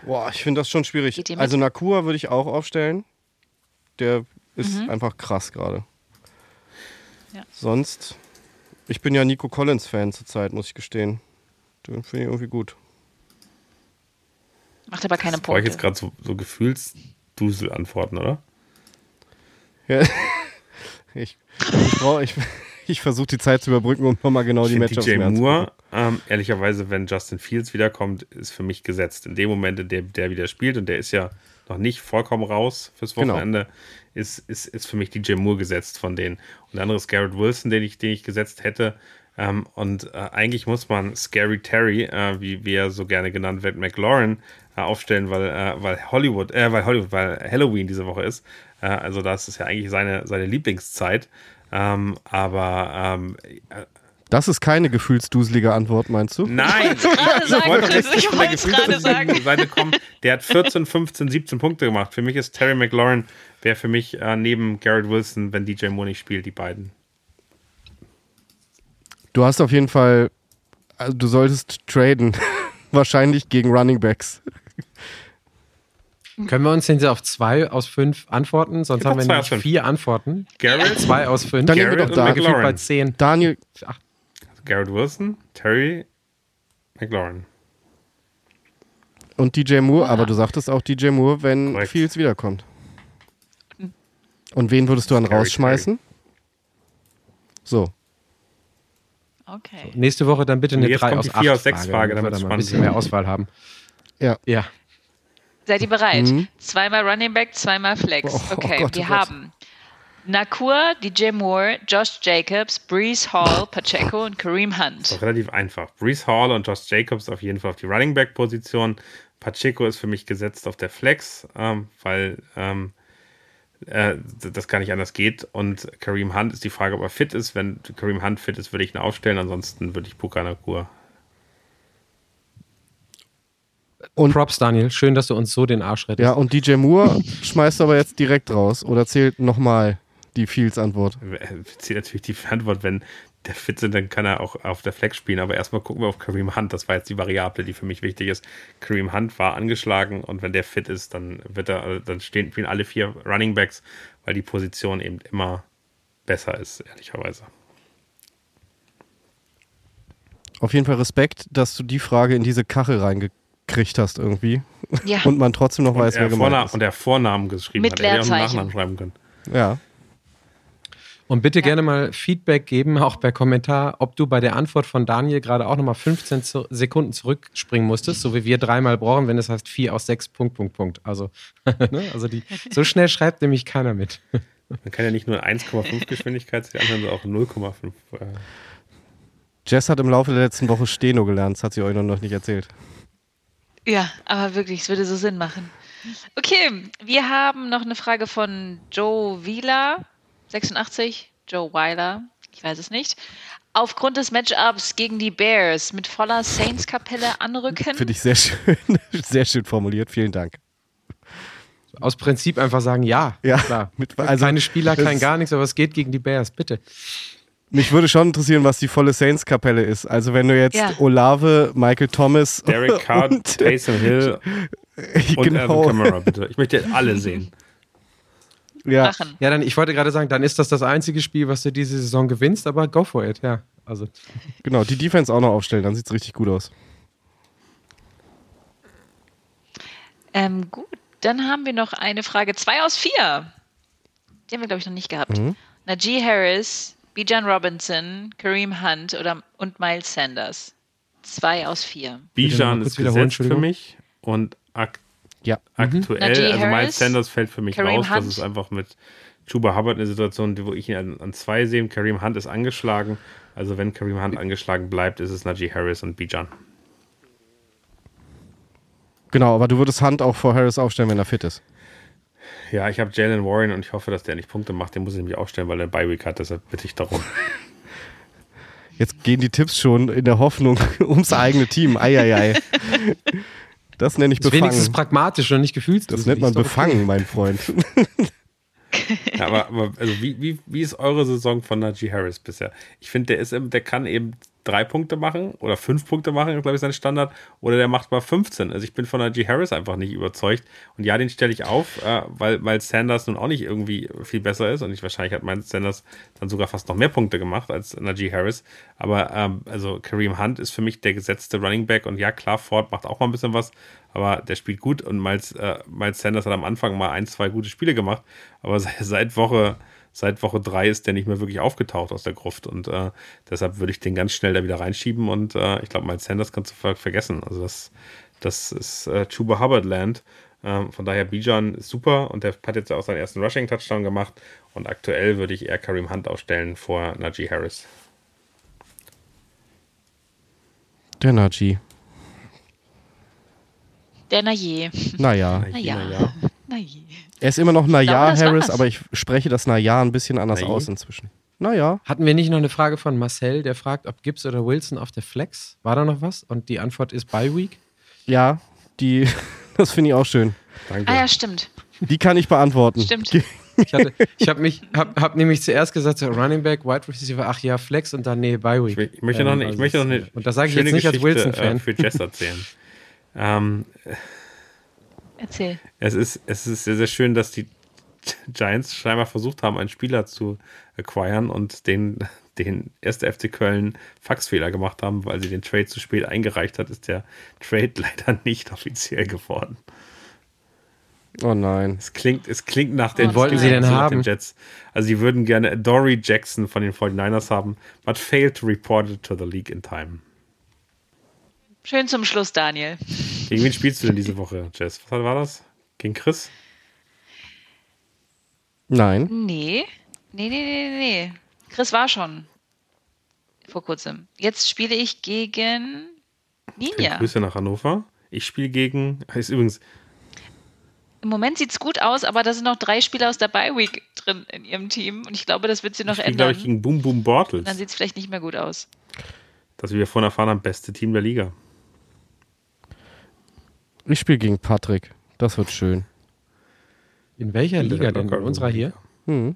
Boah, ich finde das schon schwierig. Also Nakur würde ich auch aufstellen. Der ist mhm. einfach krass gerade. Ja. Sonst, ich bin ja Nico Collins-Fan zurzeit, muss ich gestehen. Den finde ich irgendwie gut.
Macht aber keine
Punkte. Ich jetzt gerade so, so Gefühlsdusel-Antworten, oder?
Ja. ich, ich, ich, ich versuche die Zeit zu überbrücken, um nochmal genau ich die Matchups
DJ Moore, ähm, ehrlicherweise, wenn Justin Fields wiederkommt, ist für mich gesetzt. In dem Moment, in dem der wieder spielt, und der ist ja noch nicht vollkommen raus fürs genau. Wochenende, genau ist, ist, ist für mich DJ Moore gesetzt von denen. Und der andere ist Garrett Wilson, den ich, den ich gesetzt hätte. Ähm, und äh, eigentlich muss man Scary Terry, äh, wie, wie er so gerne genannt wird, McLaurin, äh, aufstellen, weil, äh, weil Hollywood, äh, weil Hollywood, weil Halloween diese Woche ist. Äh, also das ist ja eigentlich seine, seine Lieblingszeit. Ähm, aber ähm,
das ist keine gefühlsduselige Antwort, meinst du?
Nein, ich, ich wollte doch richtig von der gefühlsduseligen Seite kommen. Der hat 14, 15, 17 Punkte gemacht. Für mich ist Terry McLaurin, wäre für mich äh, neben Garrett Wilson, wenn DJ Moore nicht spielt, die beiden.
Du hast auf jeden Fall, also du solltest traden. Wahrscheinlich gegen Running Backs.
Können wir uns denn auf zwei aus fünf antworten? Sonst haben wir nämlich vier Antworten.
Garrett?
Zwei aus fünf.
Dann nehmen wir doch da.
bei zehn.
Daniel.
Ach, Garrett Wilson, Terry McLaurin.
Und DJ Moore, ah. aber du sagtest auch DJ Moore, wenn Correct. Fields wiederkommt. Und wen würdest du dann Scary, rausschmeißen? So.
Okay.
So, nächste Woche dann bitte eine 3 aus
8 aus 6 Frage, Frage damit wir
ein bisschen mehr Auswahl haben.
Ja.
Ja.
Seid ihr bereit? Mhm. Zweimal Running Back, zweimal Flex. Oh, okay, oh Gott, wir oh haben Nakur, DJ Moore, Josh Jacobs, Brees Hall, Pacheco und Kareem Hunt.
Ist relativ einfach. Brees Hall und Josh Jacobs auf jeden Fall auf die Running Back Position. Pacheco ist für mich gesetzt auf der Flex, ähm, weil ähm, äh, das gar nicht anders geht. Und Kareem Hunt ist die Frage, ob er fit ist. Wenn Kareem Hunt fit ist, würde ich ihn aufstellen. Ansonsten würde ich Pukanakur.
Und Props, Daniel. Schön, dass du uns so den Arsch rettest.
Ja, und DJ Moore schmeißt aber jetzt direkt raus oder zählt nochmal die Fields-Antwort.
Zählt natürlich die Antwort, wenn der fit sind, dann kann er auch auf der Flex spielen. Aber erstmal gucken wir auf Kareem Hunt. Das war jetzt die Variable, die für mich wichtig ist. Kareem Hunt war angeschlagen und wenn der fit ist, dann wird er, dann stehen spielen alle vier Running Backs, weil die Position eben immer besser ist, ehrlicherweise.
Auf jeden Fall Respekt, dass du die Frage in diese Kachel reingekriegt hast irgendwie.
Ja.
Und man trotzdem noch weiß,
und,
wer gemeint ist.
Und der Vornamen geschrieben
Mit
hat. Er hätte. Nachnamen schreiben können.
Ja.
Und bitte gerne mal Feedback geben, auch per Kommentar, ob du bei der Antwort von Daniel gerade auch nochmal 15 zu Sekunden zurückspringen musstest, so wie wir dreimal brauchen, wenn es heißt 4 aus 6, Punkt, Punkt, Punkt. Also, ne? also die, so schnell schreibt nämlich keiner mit.
Man kann ja nicht nur 1,5 Geschwindigkeit, die anderen auch 0,5. Äh,
Jess hat im Laufe der letzten Woche Steno gelernt, das hat sie euch noch nicht erzählt.
Ja, aber wirklich, es würde so Sinn machen. Okay, wir haben noch eine Frage von Joe Wieler, 86, Joe Weiler, ich weiß es nicht. Aufgrund des Matchups gegen die Bears mit voller Saints-Kapelle anrücken.
Finde ich sehr schön, sehr schön formuliert. Vielen Dank.
Aus Prinzip einfach sagen, ja,
Ja,
klar.
mit- also,
Keine Spieler, kein gar nichts, aber es geht gegen die Bears, bitte.
Mich würde schon interessieren, was die volle Saints-Kapelle ist. Also wenn du jetzt
Ja.
Olave, Michael Thomas
Derek Carr,
und,
Taysom Hill und
genau,
Kamara, bitte. Ich möchte alle sehen.
ja,
machen.
Ja, dann, ich wollte gerade sagen, dann ist das das einzige Spiel, was du diese Saison gewinnst, aber go for it, ja. Also,
genau, die Defense auch noch aufstellen, dann sieht es richtig gut aus.
Ähm, gut, dann haben wir noch eine Frage. Zwei aus vier. Die haben wir, glaube ich, noch nicht gehabt.
Mhm.
Najee Harris, Bijan Robinson, Kareem Hunt oder, und Miles Sanders. Zwei aus vier.
Bijan ist gesetzt für mich und ak
Ja.
aktuell,
Najee
also Miles
Harris,
Sanders fällt für mich
Kareem
raus. Das
Hunt.
ist einfach mit Chuba Hubbard eine Situation, die- wo ich ihn an, an zwei sehe. Kareem Hunt ist angeschlagen. Also wenn Kareem Hunt angeschlagen bleibt, ist es Najee Harris und Bijan.
Genau, aber du würdest Hand auch vor Harris aufstellen, wenn er fit ist.
Ja, ich habe Jalen Warren und ich hoffe, dass der nicht Punkte macht. Den muss ich nämlich aufstellen, weil er eine Bye-Week hat. Deshalb bitte ich darum.
Jetzt gehen die Tipps schon in der Hoffnung ums eigene Team. Eieiei. Das nenne ich
ist wenigstens
befangen.
pragmatisch und nicht gefühlt.
Das nennt man befangen, mein Freund.
Ja, aber, aber also wie, wie, wie ist eure Saison von Najee Harris bisher? Ich finde, der ist der kann eben drei Punkte machen oder fünf Punkte machen, glaube ich, sein Standard, oder der macht mal 15. Also ich bin von Najee Harris einfach nicht überzeugt. Und ja, den stelle ich auf, äh, weil, weil Sanders nun auch nicht irgendwie viel besser ist. Und ich wahrscheinlich hat mein Sanders dann sogar fast noch mehr Punkte gemacht als Najee Harris. Aber ähm, also Kareem Hunt ist für mich der gesetzte Running Back. Und ja, klar, Ford macht auch mal ein bisschen was, aber der spielt gut. Und Miles, äh, Miles Sanders hat am Anfang mal ein, zwei gute Spiele gemacht. Aber seit, seit Woche seit Woche drei ist der nicht mehr wirklich aufgetaucht aus der Gruft und äh, deshalb würde ich den ganz schnell da wieder reinschieben und äh, ich glaube, Miles Sanders kannst du ver vergessen. Also das, das ist äh, Chuba Hubbard Land. Ähm, von daher Bijan ist super und der hat jetzt auch seinen ersten Rushing Touchdown gemacht und aktuell würde ich eher Kareem Hunt aufstellen vor Najee Harris.
Der Naji.
Der Najee.
Naja.
Naja.
Naja.
Najee.
Er ist immer noch
glaube,
Naja
das
Harris,
war's.
aber ich spreche das Naja ein bisschen anders
Naji?
aus inzwischen. Naja.
Hatten wir nicht noch eine Frage von Marcel, der fragt, ob Gibbs oder Wilson auf der Flex? War da noch was? Und die Antwort ist Bye Week.
Ja, die, das finde ich auch schön.
Danke.
Ah ja, stimmt.
Die kann ich beantworten.
Stimmt.
Ich, hatte, ich habe mich, hab, hab nämlich zuerst gesagt, so Running Back, Wide Receiver, ach ja, Flex und dann nee, Bye Week.
Ich, ich möchte noch,
Ähm,
eine, ich
also
möchte noch
es-
eine
Und das sage ich jetzt nicht als
Geschichte,
Wilson-Fan.
Äh, für Jess erzählen. ähm,
Erzähl.
Es ist, es ist sehr, sehr schön, dass die Giants scheinbar versucht haben, einen Spieler zu acquiren und den, den erste FC Köln Faxfehler gemacht haben, weil sie den Trade zu spät eingereicht hat, ist der Trade leider nicht offiziell geworden.
Oh nein.
Es klingt, es klingt nach den,
Wen wollten sie
denn haben?
den Jets. Also sie würden gerne Dory Jackson von den 49ers haben, but failed to report it to the league in time.
Schön zum Schluss, Daniel.
Gegen wen spielst du denn diese Woche, Jess? Was war das? Gegen Chris?
Nein.
Nee. Nee, nee, nee, nee, nee. Chris war schon. Vor kurzem. Jetzt spiele ich gegen Ninja.
Grüße nach Hannover. Ich spiele gegen, ist übrigens,
im Moment sieht es gut aus, aber da sind noch drei Spieler aus der Bye Week drin in ihrem Team und ich glaube, das wird sie noch
Ich
ändern.
glaube ich gegen Boom Boom Bortles.
Dann sieht es vielleicht nicht mehr gut aus.
Das, wie wir vorhin erfahren haben, beste Team der Liga.
Ich spiele gegen Patrick. Das wird schön.
In welcher Liga denn? In unserer hier?
Hm.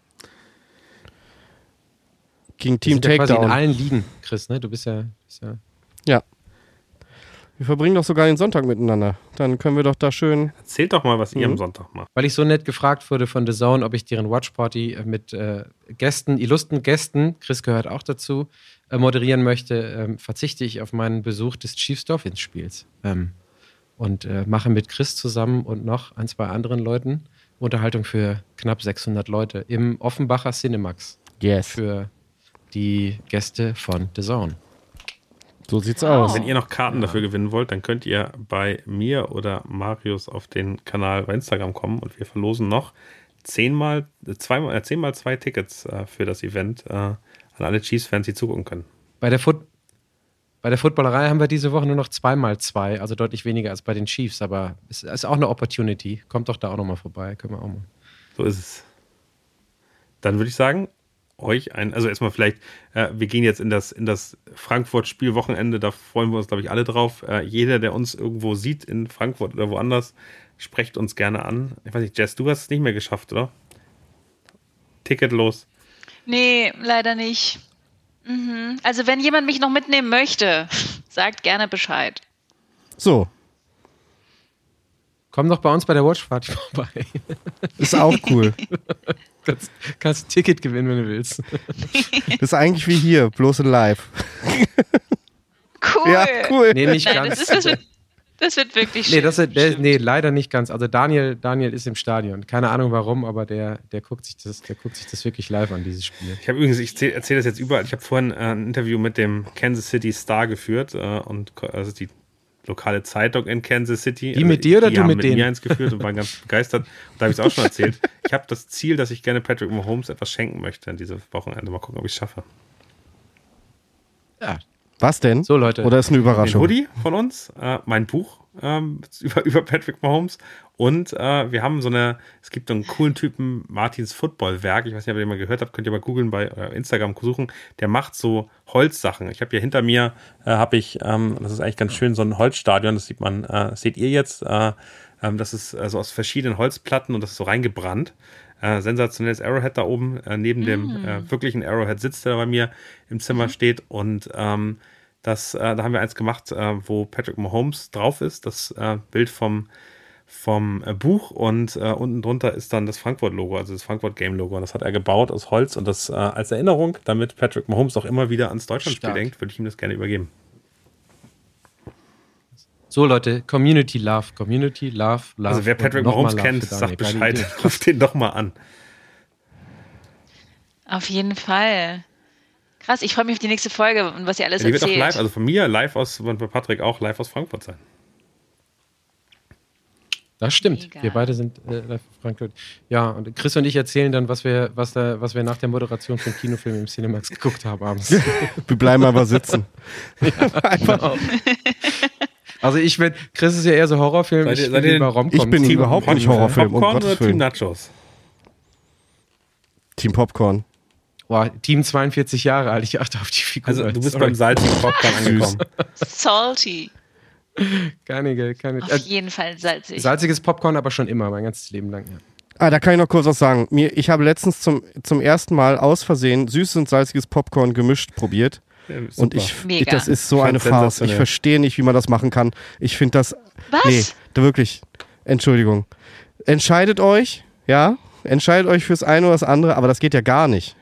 Gegen
Wir
Team
sind ja quasi in
Takedown.
allen Ligen, Chris, ne? Du bist ja, bist ja
Ja. Wir verbringen doch sogar den Sonntag miteinander. Dann können wir doch da schön.
Erzählt doch mal, was ihr
Mhm.
am Sonntag macht.
Weil ich so nett gefragt wurde von The Zone, ob ich deren Watchparty äh, mit äh, Gästen, illustren Gästen, Chris gehört auch dazu, äh, moderieren möchte, ähm, verzichte ich auf meinen Besuch des Chiefs Dolphins Spiels. Ähm, und äh, mache mit Chris zusammen und noch ein, zwei anderen Leuten Unterhaltung für knapp 600 Leute im Offenbacher Cinemax
Yes.
für die Gäste von The Zone.
So sieht's
Wow.
aus.
Wenn ihr noch Karten dafür gewinnen wollt, dann könnt ihr bei mir oder Marius auf den Kanal bei Instagram kommen und wir verlosen noch zehnmal, äh, zweimal, äh, zehnmal zwei Tickets äh, für das Event äh, an alle Chiefs-Fans, die zugucken können.
Bei der, Foot bei der Footballerei haben wir diese Woche nur noch zweimal zwei, also deutlich weniger als bei den Chiefs, aber es ist auch eine Opportunity. Kommt doch da auch nochmal vorbei, können wir auch mal.
So ist es. Dann würde ich sagen, euch ein, also erstmal vielleicht, äh, wir gehen jetzt in das, in das Frankfurt-Spielwochenende, da freuen wir uns, glaube ich, alle drauf. Äh, jeder, der uns irgendwo sieht in Frankfurt oder woanders, sprecht uns gerne an. Ich weiß nicht, Jess, du hast es nicht mehr geschafft, oder? Ticket los.
Nee, leider nicht. Mhm. Also wenn jemand mich noch mitnehmen möchte, sagt gerne Bescheid.
So,
Komm doch bei uns bei der Watchparty vorbei.
ist auch cool.
kannst, kannst ein Ticket gewinnen, wenn du willst.
Das ist eigentlich wie hier, bloß in live.
Cool.
Ja, cool.
Nee, nicht
Nein,
ganz.
das, ist, das, wird, das wird wirklich schön.
Nee, das, ist- der, nee, leider nicht ganz. Also Daniel, Daniel ist im Stadion. Keine Ahnung warum, aber der, der, guckt sich das, der guckt sich das wirklich live an, dieses Spiel.
Ich habe übrigens, ich erzähle erzähl das jetzt überall. Ich habe vorhin äh, ein Interview mit dem Kansas City Star geführt äh, und also die lokale Zeitung in Kansas City.
Die mit dir oder
die
du
haben
mit
mit
denen?
mir eins geführt und waren ganz begeistert. Und da habe ich es auch schon erzählt. Ich habe das Ziel, dass ich gerne Patrick Mahomes etwas schenken möchte an diese Wochenende. Mal gucken, ob ich es schaffe.
Ja,
Was denn?
so Leute.
Oder ist eine
Den
Überraschung?
Hoodie von uns, äh, mein Buch ähm, über, über Patrick Mahomes und äh, wir haben so eine, es gibt so einen coolen Typen, Martins Footballwerk, ich weiß nicht, ob ihr den mal gehört habt, könnt ihr mal googeln bei äh, Instagram suchen, der macht so Holzsachen. Ich habe hier hinter mir, äh, habe ich, ähm, das ist eigentlich ganz schön, so ein Holzstadion, das sieht man, äh, das seht ihr jetzt, äh, ähm, das ist also aus verschiedenen Holzplatten und das ist so reingebrannt. Äh, sensationelles Arrowhead da oben, äh, neben dem äh, wirklichen Arrowhead sitzt, der bei mir im Zimmer steht. Und ähm, das, äh, da haben wir eins gemacht, äh, wo Patrick Mahomes drauf ist, das äh, Bild vom, vom äh, Buch und äh, unten drunter ist dann das Frankfurt-Logo, also das Frankfurt-Game-Logo. Und das hat er gebaut aus Holz und das äh, als Erinnerung, damit Patrick Mahomes auch immer wieder ans Deutschlandspiel denkt, würde ich ihm das gerne übergeben.
So Leute, Community Love, Community Love, Love.
Also wer Patrick Mahomes kennt, sagt Bescheid, ruft den doch mal an.
Auf jeden Fall. Krass, ich freue mich auf die nächste Folge und was ihr alles
Ja, die wird auch
erzählt.
live, also von mir live aus, und bei Patrick auch live aus Frankfurt sein.
Das stimmt.
Mega.
Wir beide sind äh, live in Frankfurt. Ja, und Chris und ich erzählen dann, was wir, was, da, was wir nach der Moderation vom Kinofilm im Cinemax geguckt haben abends.
Wir bleiben aber sitzen.
Genau. Also ich bin, Chris ist ja eher so Horrorfilm,
Seid
ich
seid
bin
ihr-
lieber.
Ich bin überhaupt nicht Horrorfilm, um
Popcorn
Gottes
oder Team
Willen.
Nachos?
Team Popcorn.
Boah, Team 42 Jahre alt, ich achte auf die Figur.
Also du bist
Sorry.
beim salzigen Popcorn angekommen.
Salty.
Keine, keine.
Auf
Äh,
jeden Fall salzig.
salziges Popcorn, aber schon immer, mein ganzes Leben lang. Ja.
Ah, da kann ich noch kurz was sagen. Mir, ich habe letztens zum, zum ersten Mal aus Versehen süßes und salziges Popcorn gemischt probiert.
Ja.
Und ich,
Mega.
das ist so
Ich
eine Farce. Ich verstehe nicht, wie man das machen kann. Ich finde das.
Was?
Nee, da wirklich. Entschuldigung. Entscheidet euch, ja? Entscheidet euch fürs eine oder das andere, aber das geht ja gar nicht.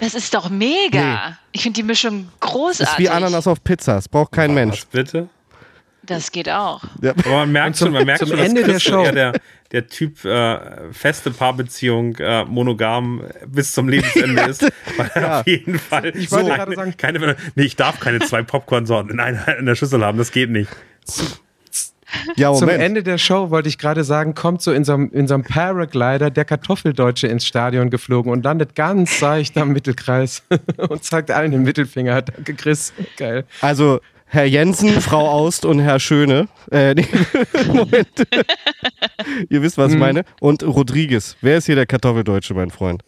Das ist doch mega. Ich finde die Mischung
Das
großartig.
ist wie Ananas auf Pizza. Das braucht kein Mensch.
Was bitte?
Das geht auch.
Ja.
Aber man merkt
zum-
schon, man merkt
zum
schon, dass
Ende der
so
Show.
eher der, der Typ äh, feste Paarbeziehung, äh, monogam äh, bis zum Lebensende ist. Weil
Ja.
auf jeden Fall
Ich wollte
keine,
gerade sagen-
keine, nee, ich darf keine zwei Popcorn-Sorten in, einer, in der Schüssel haben, das geht nicht.
Ja,
Zum. Ende der Show wollte ich gerade sagen, kommt so in so, einem, in so einem Paraglider der Kartoffeldeutsche ins Stadion geflogen und landet ganz seicht am Mittelkreis und zeigt allen den Mittelfinger. Danke, Chris. Geil.
Also, Herr Jensen, Frau Aust und Herr Schöne. Äh, nee, Moment. Ihr wisst, was ich
Hm.
meine. Und Rodriguez. Wer ist hier der Kartoffeldeutsche, mein Freund?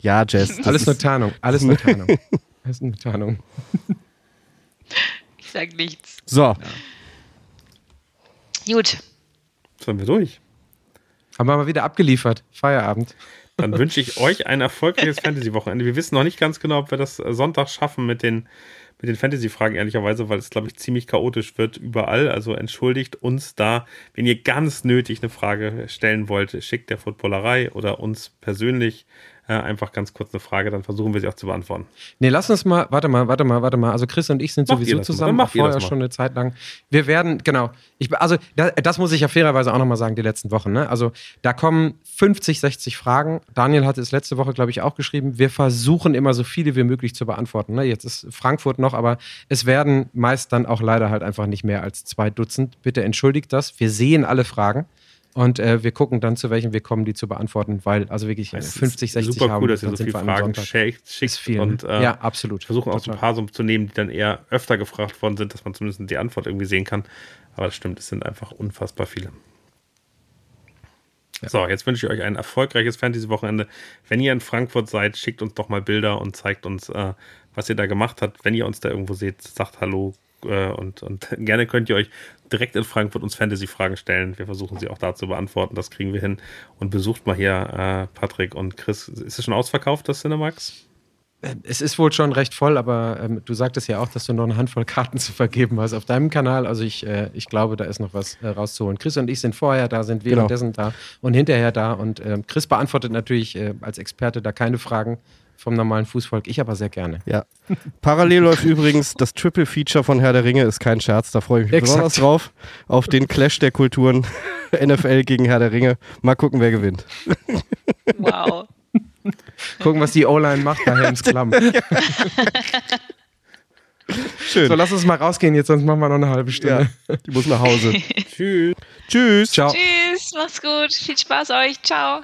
Ja, Jess.
Alles nur Tarnung. Alles nur Tarnung. Alles nur Tarnung.
Ich sag nichts.
So,
Gut.
Sollen wir durch?
Haben wir mal wieder abgeliefert. Feierabend.
Dann wünsche ich euch ein erfolgreiches Fantasy-Wochenende. Wir wissen noch nicht ganz genau, ob wir das Sonntag schaffen mit den, mit den Fantasy-Fragen, ehrlicherweise, weil es, glaube ich, ziemlich chaotisch wird überall. Also entschuldigt uns da, wenn ihr ganz nötig eine Frage stellen wollt, schickt der Footballerei oder uns persönlich äh, einfach ganz kurz eine Frage, dann versuchen wir sie auch zu beantworten.
Nee, lass uns mal, warte mal, warte mal, warte mal. Also Chris und ich sind
Macht
sowieso
das
zusammen, auch
das
vorher schon eine Zeit lang. Wir werden, genau, ich, also da, das muss ich ja fairerweise auch nochmal sagen, die letzten Wochen. Ne? Also da kommen 50, 60 Fragen. Daniel hatte es letzte Woche, glaube ich, auch geschrieben. Wir versuchen immer so viele wie möglich zu beantworten. Ne? Jetzt ist Frankfurt noch, aber es werden meist dann auch leider halt einfach nicht mehr als zwei Dutzend. Bitte entschuldigt das. Wir sehen alle Fragen. Und äh, wir gucken dann, zu welchen wir kommen, die zu beantworten, weil also wirklich
ist
50, 60
super
haben.
cool, dass ihr so viele Fragen schickt, schickt
viel.
und äh,
ja, absolut.
versuchen auch so ein
Total.
paar so zu nehmen, die dann eher öfter gefragt worden sind, dass man zumindest die Antwort irgendwie sehen kann. Aber das stimmt, es sind einfach unfassbar viele. So, jetzt wünsche ich euch ein erfolgreiches Fantasy-Wochenende. Wenn ihr in Frankfurt seid, schickt uns doch mal Bilder und zeigt uns, äh, was ihr da gemacht habt. Wenn ihr uns da irgendwo seht, sagt Hallo äh, und, und gerne könnt ihr euch direkt in Frankfurt uns Fantasy-Fragen stellen. Wir versuchen sie auch da zu beantworten. Das kriegen wir hin. Und besucht mal hier äh, Patrick und Chris. Ist es schon ausverkauft, das Cinemax?
Es ist wohl schon recht voll, aber ähm, du sagtest ja auch, dass du noch eine Handvoll Karten zu vergeben hast auf deinem Kanal. Also ich, äh, ich glaube, da ist noch was äh, rauszuholen. Chris und ich sind vorher da, sind
Genau.
währenddessen da und hinterher da. Und ähm, Chris beantwortet natürlich äh, als Experte da keine Fragen vom normalen Fußvolk. Ich aber sehr gerne.
ja. Parallel läuft übrigens das Triple Feature von Herr der Ringe, ist kein Scherz, da freue ich mich
Exakt.
besonders drauf. Auf den Clash der Kulturen NFL gegen Herr der Ringe. Mal gucken, wer gewinnt.
Wow.
Gucken, was die O-Line macht bei Helms Klamm.
Schön.
So, lass uns mal rausgehen jetzt, sonst machen wir noch eine halbe
ja,
Stunde.
die muss nach Hause.
Tschüss.
Tschüss.
Ciao.
Tschüss, mach's gut. Viel Spaß euch. Ciao.